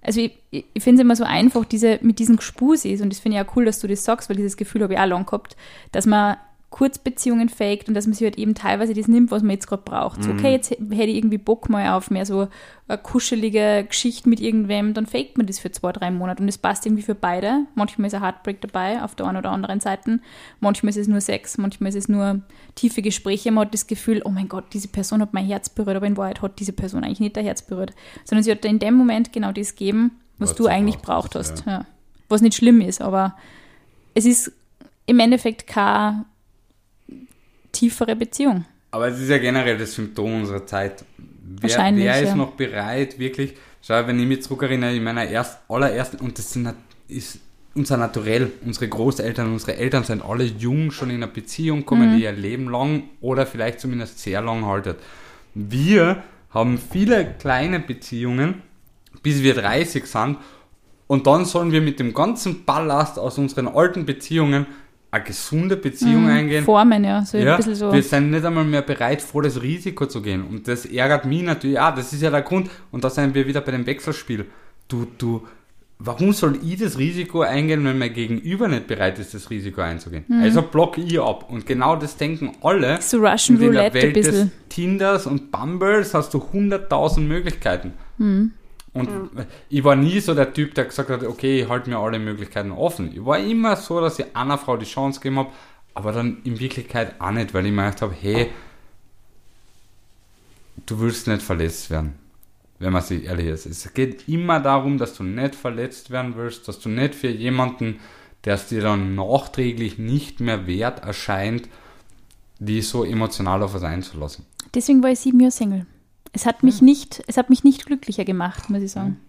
also ich, ich finde es immer so einfach, diese, mit diesen Gespusis und das finde ich auch cool, dass du das sagst, weil dieses Gefühl habe ich auch lang gehabt, dass man Kurzbeziehungen faked und dass man sich halt eben teilweise das nimmt, was man jetzt gerade braucht. So, okay, jetzt hätte ich irgendwie Bock mal auf mehr so eine kuschelige Geschichte mit irgendwem, dann faked man das für zwei, drei Monate und es passt irgendwie für beide. Manchmal ist ein Heartbreak dabei, auf der einen oder anderen Seite. Manchmal ist es nur Sex, manchmal ist es nur tiefe Gespräche. Man hat das Gefühl, oh mein Gott, diese Person hat mein Herz berührt, aber in Wahrheit hat diese Person eigentlich nicht dein Herz berührt, sondern sie hat in dem Moment genau das gegeben, was, Was du eigentlich braucht hast. ja. Ja. Was nicht schlimm ist, aber es ist im Endeffekt keine tiefere Beziehung. Aber es ist ja generell das Symptom unserer Zeit. Wer, Wahrscheinlich, wer ist ja. noch bereit, wirklich, schau, wenn ich mich zurückerinnere, in meiner erst, allerersten, und das sind, ist unser Naturell, unsere Großeltern, unsere Eltern sind alle jung, schon in einer Beziehung, kommen Mhm. die ihr Leben lang oder vielleicht zumindest sehr lang haltet. Wir haben viele kleine Beziehungen, bis wir 30 sind, und dann sollen wir mit dem ganzen Ballast aus unseren alten Beziehungen eine gesunde Beziehung eingehen, Formen, ja, so ja, ein bisschen so. wir sind nicht einmal mehr bereit, vor das Risiko zu gehen. Und das ärgert mich natürlich auch. Das ist ja der Grund. Und da sind wir wieder bei dem Wechselspiel. Du, du, warum soll ich das Risiko eingehen, wenn mein Gegenüber nicht bereit ist, das Risiko einzugehen? Also block ich ab. Und genau das denken alle. Mhm. So Russian Und in der Roulette ein Welt des bisschen. Tinders und Bumbles hast du 100.000 Möglichkeiten. Mhm. Und ich war nie so der Typ, der gesagt hat, okay, ich halte mir alle Möglichkeiten offen. Ich war immer so, dass ich einer Frau die Chance gegeben habe, aber dann in Wirklichkeit auch nicht, weil ich mir gedacht habe, hey, du willst nicht verletzt werden, wenn man sich ehrlich ist. Es geht immer darum, dass du nicht verletzt werden willst, dass du nicht für jemanden, der es dir dann nachträglich nicht mehr wert erscheint, die so emotional auf was einzulassen. Deswegen war ich sieben Jahre Single. Es hat mich nicht, es hat mich nicht glücklicher gemacht, muss ich sagen.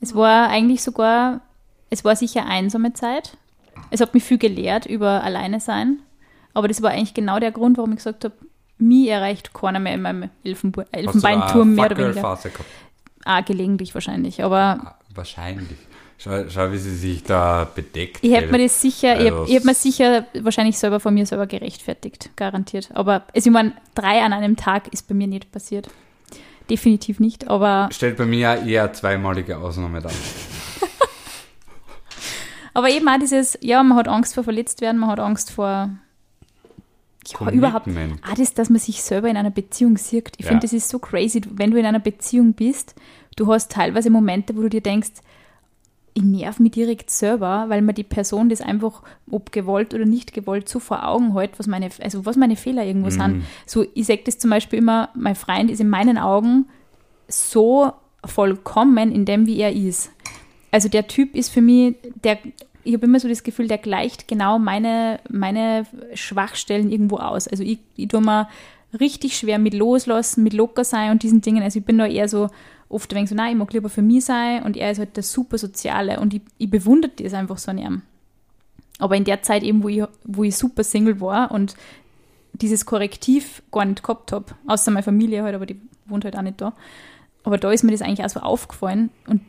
Es war eigentlich sogar, es war sicher einsame Zeit. Es hat mich viel gelehrt über alleine sein. Aber das war eigentlich genau der Grund, warum ich gesagt habe, mich erreicht keiner mehr in meinem Elfenbu Elfenbeinturm mehr oder weniger. Ah, gelegentlich wahrscheinlich. Aber Ah, Wahrscheinlich. Schau, schau, wie sie sich da bedeckt. ich hätte mir das sicher, ich Also hätte hätt mir sicher wahrscheinlich selber von mir selber gerechtfertigt, garantiert. Aber also ich meine, drei an einem Tag ist bei mir nicht passiert. Definitiv nicht, aber Stellt bei mir eher zweimalige Ausnahme dar. *laughs* Aber eben auch dieses, ja, man hat Angst vor verletzt werden, man hat Angst vor ja, überhaupt. Ah, das, dass man sich selber in einer Beziehung sieht. Ich Ja. finde, das ist so crazy. Wenn du in einer Beziehung bist, du hast teilweise Momente, wo du dir denkst, ich nerv mich direkt selber, weil man die Person das einfach, ob gewollt oder nicht gewollt, so vor Augen hält, was meine, also was meine Fehler irgendwo sind. So, ich sage das zum Beispiel immer, mein Freund ist in meinen Augen so vollkommen in dem, wie er ist. Also der Typ ist für mich, der, ich habe immer so das Gefühl, der gleicht genau meine, meine Schwachstellen irgendwo aus. Also ich, ich tue mir richtig schwer mit loslassen, mit locker sein und diesen Dingen. Also ich bin da eher so oft ein wenig so, nein, ich mag lieber für mich sein und er ist halt der super Soziale und ich, ich bewundere das einfach so an ihm. Aber in der Zeit eben, wo ich, wo ich super Single war und dieses Korrektiv gar nicht gehabt habe, außer meine Familie halt, aber die wohnt halt auch nicht da. Aber da ist mir das eigentlich auch so aufgefallen und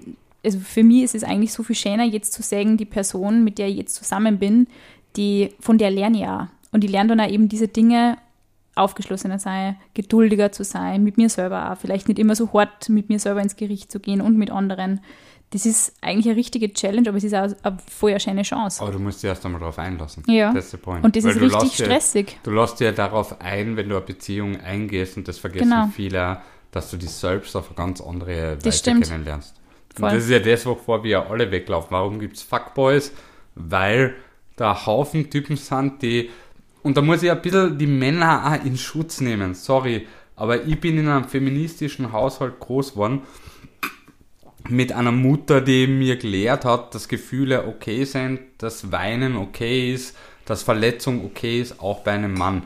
also für mich ist es eigentlich so viel schöner, jetzt zu sagen, die Person, mit der ich jetzt zusammen bin, die, von der lerne ich auch. Und ich lerne dann auch eben diese Dinge aufgeschlossener sein, geduldiger zu sein, mit mir selber auch. Vielleicht nicht immer so hart mit mir selber ins Gericht zu gehen und mit anderen. Das ist eigentlich eine richtige Challenge, aber es ist auch eine eine schöne Chance. Aber du musst dich erst einmal darauf einlassen. Ja. That's the point. Und das Weil ist richtig lässt dir- stressig. Du lässt dir darauf ein, wenn du eine Beziehung eingehst, und das vergessen Genau. viele, dass du dich selbst auf eine ganz andere Das Weise stimmt. kennenlernst. Voll. Und das ist ja das, wovor wir ja alle weglaufen. Warum gibt es Fuckboys? Weil da Haufen Typen sind, die. Und da muss ich ein bisschen die Männer auch in Schutz nehmen. Sorry. Aber ich bin in einem feministischen Haushalt groß geworden. mit einer Mutter, die mir gelehrt hat, dass Gefühle okay sind, dass Weinen okay ist, dass Verletzung okay ist, auch bei einem Mann.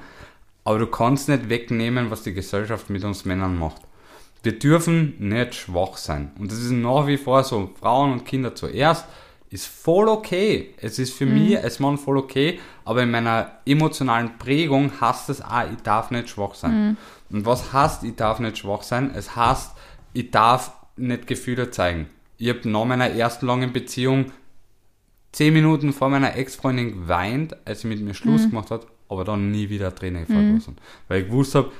Aber du kannst nicht wegnehmen, was die Gesellschaft mit uns Männern macht. Wir dürfen nicht schwach sein. Und das ist nach wie vor so. Frauen und Kinder zuerst ist voll okay. Es ist für mhm. mich als Mann voll okay, aber in meiner emotionalen Prägung heißt es auch, ich darf nicht schwach sein. Mhm. Und was heißt, ich darf nicht schwach sein? Es heißt, ich darf nicht Gefühle zeigen. Ich habe nach meiner ersten langen Beziehung zehn Minuten vor meiner Ex-Freundin geweint, als sie mit mir Schluss mhm. gemacht hat, aber dann nie wieder Tränen verlassen. Mhm. Weil ich gewusst habe,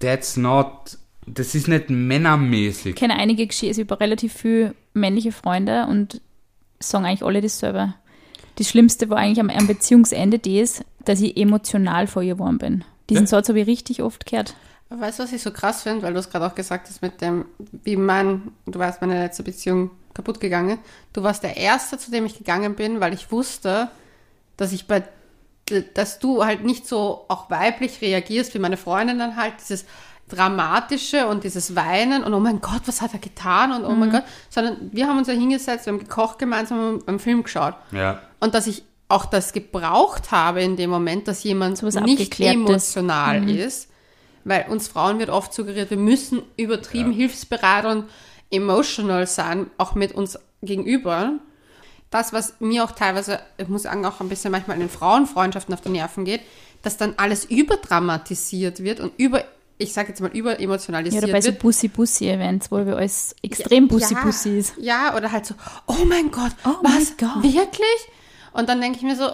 that's not, das ist nicht männermäßig. Ich kenne einige Geschichten über relativ viele männliche Freunde und sagen eigentlich alle dasselbe. Das Schlimmste war eigentlich am, am Beziehungsende das, dass ich emotional vor ihr geworden bin. Diesen ja? Satz habe ich richtig oft gehört. Weißt du, was ich so krass finde, weil du es gerade auch gesagt hast mit dem, wie mein, du weißt, meine letzte Beziehung kaputt gegangen. Du warst der Erste, zu dem ich gegangen bin, weil ich wusste, dass ich bei, dass du halt nicht so auch weiblich reagierst wie meine Freundin dann halt, dieses Dramatische und dieses Weinen und oh mein Gott, was hat er getan und oh mhm. mein Gott, sondern wir haben uns ja hingesetzt, wir haben gekocht gemeinsam und einen Film geschaut. Ja. Und dass ich auch das gebraucht habe in dem Moment, dass jemand so nicht emotional mhm. ist weil uns Frauen wird oft suggeriert, wir müssen übertrieben ja. hilfsbereit und emotional sein, auch mit uns gegenüber. Das, was mir auch teilweise, ich muss sagen, auch ein bisschen manchmal in den Frauenfreundschaften auf die Nerven geht, dass dann alles überdramatisiert wird und über, ich sage jetzt mal, überemotionalisiert wird. Ja, oder bei so Bussi-Bussi-Events, wo wir alles extrem Bussi-Bussi ja, ist. Ja, oder halt so, oh mein Gott, oh was, Gott. wirklich? Und dann denke ich mir so,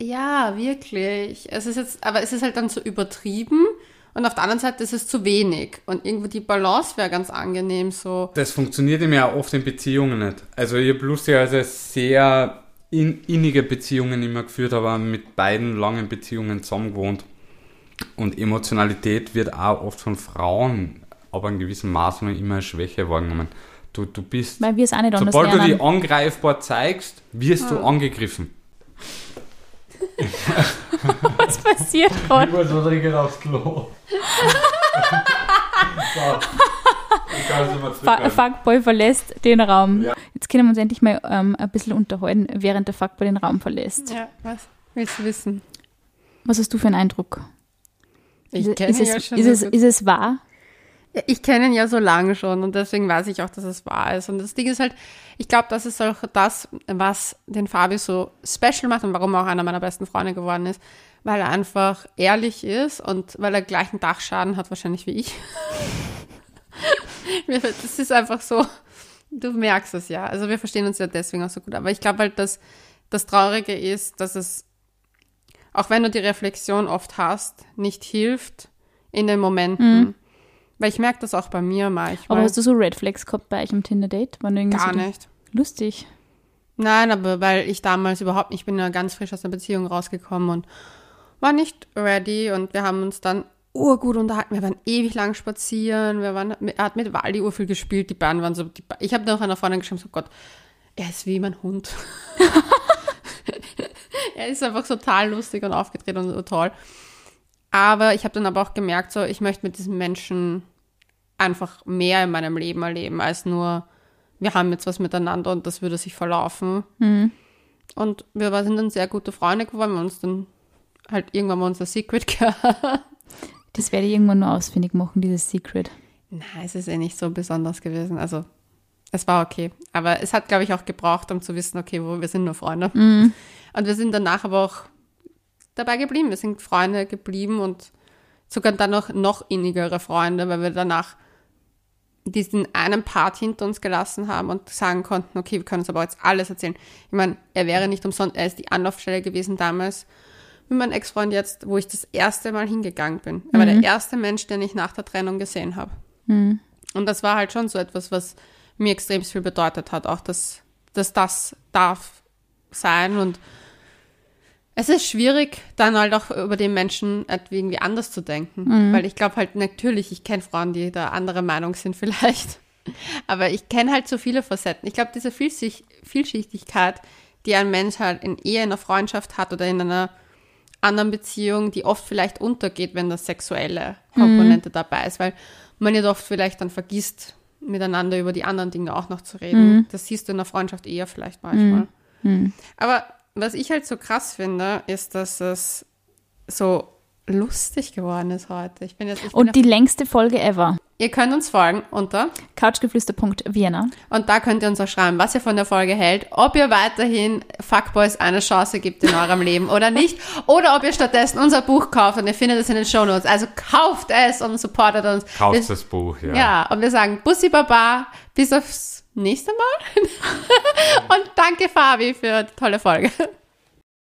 ja, wirklich. Es ist jetzt, aber es ist halt dann so übertrieben und auf der anderen Seite ist es zu wenig. Und irgendwo die Balance wäre ganz angenehm so. Das funktioniert ihm ja oft in Beziehungen nicht. Also ich habe lustigerweise sehr in, innige Beziehungen immer geführt, aber mit beiden langen Beziehungen zusammen gewohnt. Und Emotionalität wird auch oft von Frauen, aber in gewissem Maße noch immer als Schwäche wahrgenommen. Du, du bist, Weil wir es auch nicht sobald du die angreifbar zeigst, wirst ja. du angegriffen. *laughs* Was passiert gerade? Ich muss dringend aufs Klo. Fuckboy verlässt den Raum. Ja. Jetzt können wir uns endlich mal ähm, ein bisschen unterhalten, während der Fuckboy den Raum verlässt. Ja, was willst du wissen? Was hast du für einen Eindruck? Ich kenne ist, ja schon ist, es, ist es wahr? Ich kenne ihn ja so lange schon und deswegen weiß ich auch, dass es wahr ist. Und das Ding ist halt, ich glaube, das ist auch das, was den Fabi so special macht und warum er auch einer meiner besten Freunde geworden ist, weil er einfach ehrlich ist und weil er gleichen Dachschaden hat wahrscheinlich wie ich. *laughs* das ist einfach so, du merkst es ja. Also wir verstehen uns ja deswegen auch so gut. Aber ich glaube halt, dass das Traurige ist, dass es, auch wenn du die Reflexion oft hast, nicht hilft in den Momenten. Mhm. Weil ich merke das auch bei mir manchmal. Aber hast du so Red Flags gehabt bei euch im Tinder-Date? Gar so nicht. Lustig. Nein, aber weil ich damals überhaupt nicht, ich bin ja ganz frisch aus der Beziehung rausgekommen und war nicht ready und wir haben uns dann urgut unterhalten. Wir waren ewig lang spazieren. Wir waren, er hat mit Waldi urviel gespielt. Die beiden waren so, die, ich habe noch einer Freundin geschrieben, so Gott, er ist wie mein Hund. *laughs* er ist einfach total lustig und aufgedreht und so toll. Aber ich habe dann aber auch gemerkt, so, ich möchte mit diesem Menschen einfach mehr in meinem Leben erleben, als nur, wir haben jetzt was miteinander und das würde sich verlaufen. Mhm. Und wir sind dann sehr gute Freunde geworden, wir haben uns dann halt irgendwann mal unser Secret *laughs* gehabt. Das werde ich irgendwann nur ausfindig machen, dieses Secret. Nein, es ist eh nicht so besonders gewesen. Also, es war okay. Aber es hat, glaube ich, auch gebraucht, um zu wissen, okay, wo wir sind nur Freunde. Mhm. Und wir sind danach aber auch dabei geblieben. Wir sind Freunde geblieben und sogar dann noch, noch innigere Freunde, weil wir danach diesen einen Part hinter uns gelassen haben und sagen konnten, okay, wir können uns aber jetzt alles erzählen. Ich meine, er wäre nicht umsonst, er ist die Anlaufstelle gewesen damals mit meinem Ex-Freund jetzt, wo ich das erste Mal hingegangen bin. Er mhm. war der erste Mensch, den ich nach der Trennung gesehen habe. Mhm. Und das war halt schon so etwas, was mir extrem viel bedeutet hat, auch dass, dass das darf sein und es ist schwierig, dann halt auch über den Menschen irgendwie anders zu denken. Mhm. Weil ich glaube halt natürlich, ich kenne Frauen, die da andere Meinung sind *laughs* vielleicht. Aber ich kenne halt so viele Facetten. Ich glaube, diese Vielschichtigkeit, die ein Mensch halt in Ehe, in einer Freundschaft hat oder in einer anderen Beziehung, die oft vielleicht untergeht, wenn das sexuelle Komponente mhm. dabei ist, weil man ja oft vielleicht dann vergisst, miteinander über die anderen Dinge auch noch zu reden. Das siehst du in der Freundschaft eher vielleicht manchmal. Aber was ich halt so krass finde, ist, dass es so lustig geworden ist heute. Ich bin jetzt, ich bin Und die längste Folge ever. ihr könnt uns folgen unter Couchgeflüster.vienna. und da könnt ihr uns auch schreiben, was ihr von der Folge hält, ob ihr weiterhin Fuckboys eine Chance gibt in eurem *laughs* Leben oder nicht, oder ob ihr stattdessen unser Buch kauft und ihr findet es in den Shownotes. Also kauft es und supportet uns. Kauft Wir- das Buch, ja. Ja, und wir sagen Bussi Baba, bis aufs nächste Mal. *laughs* und danke Fabi für die tolle Folge.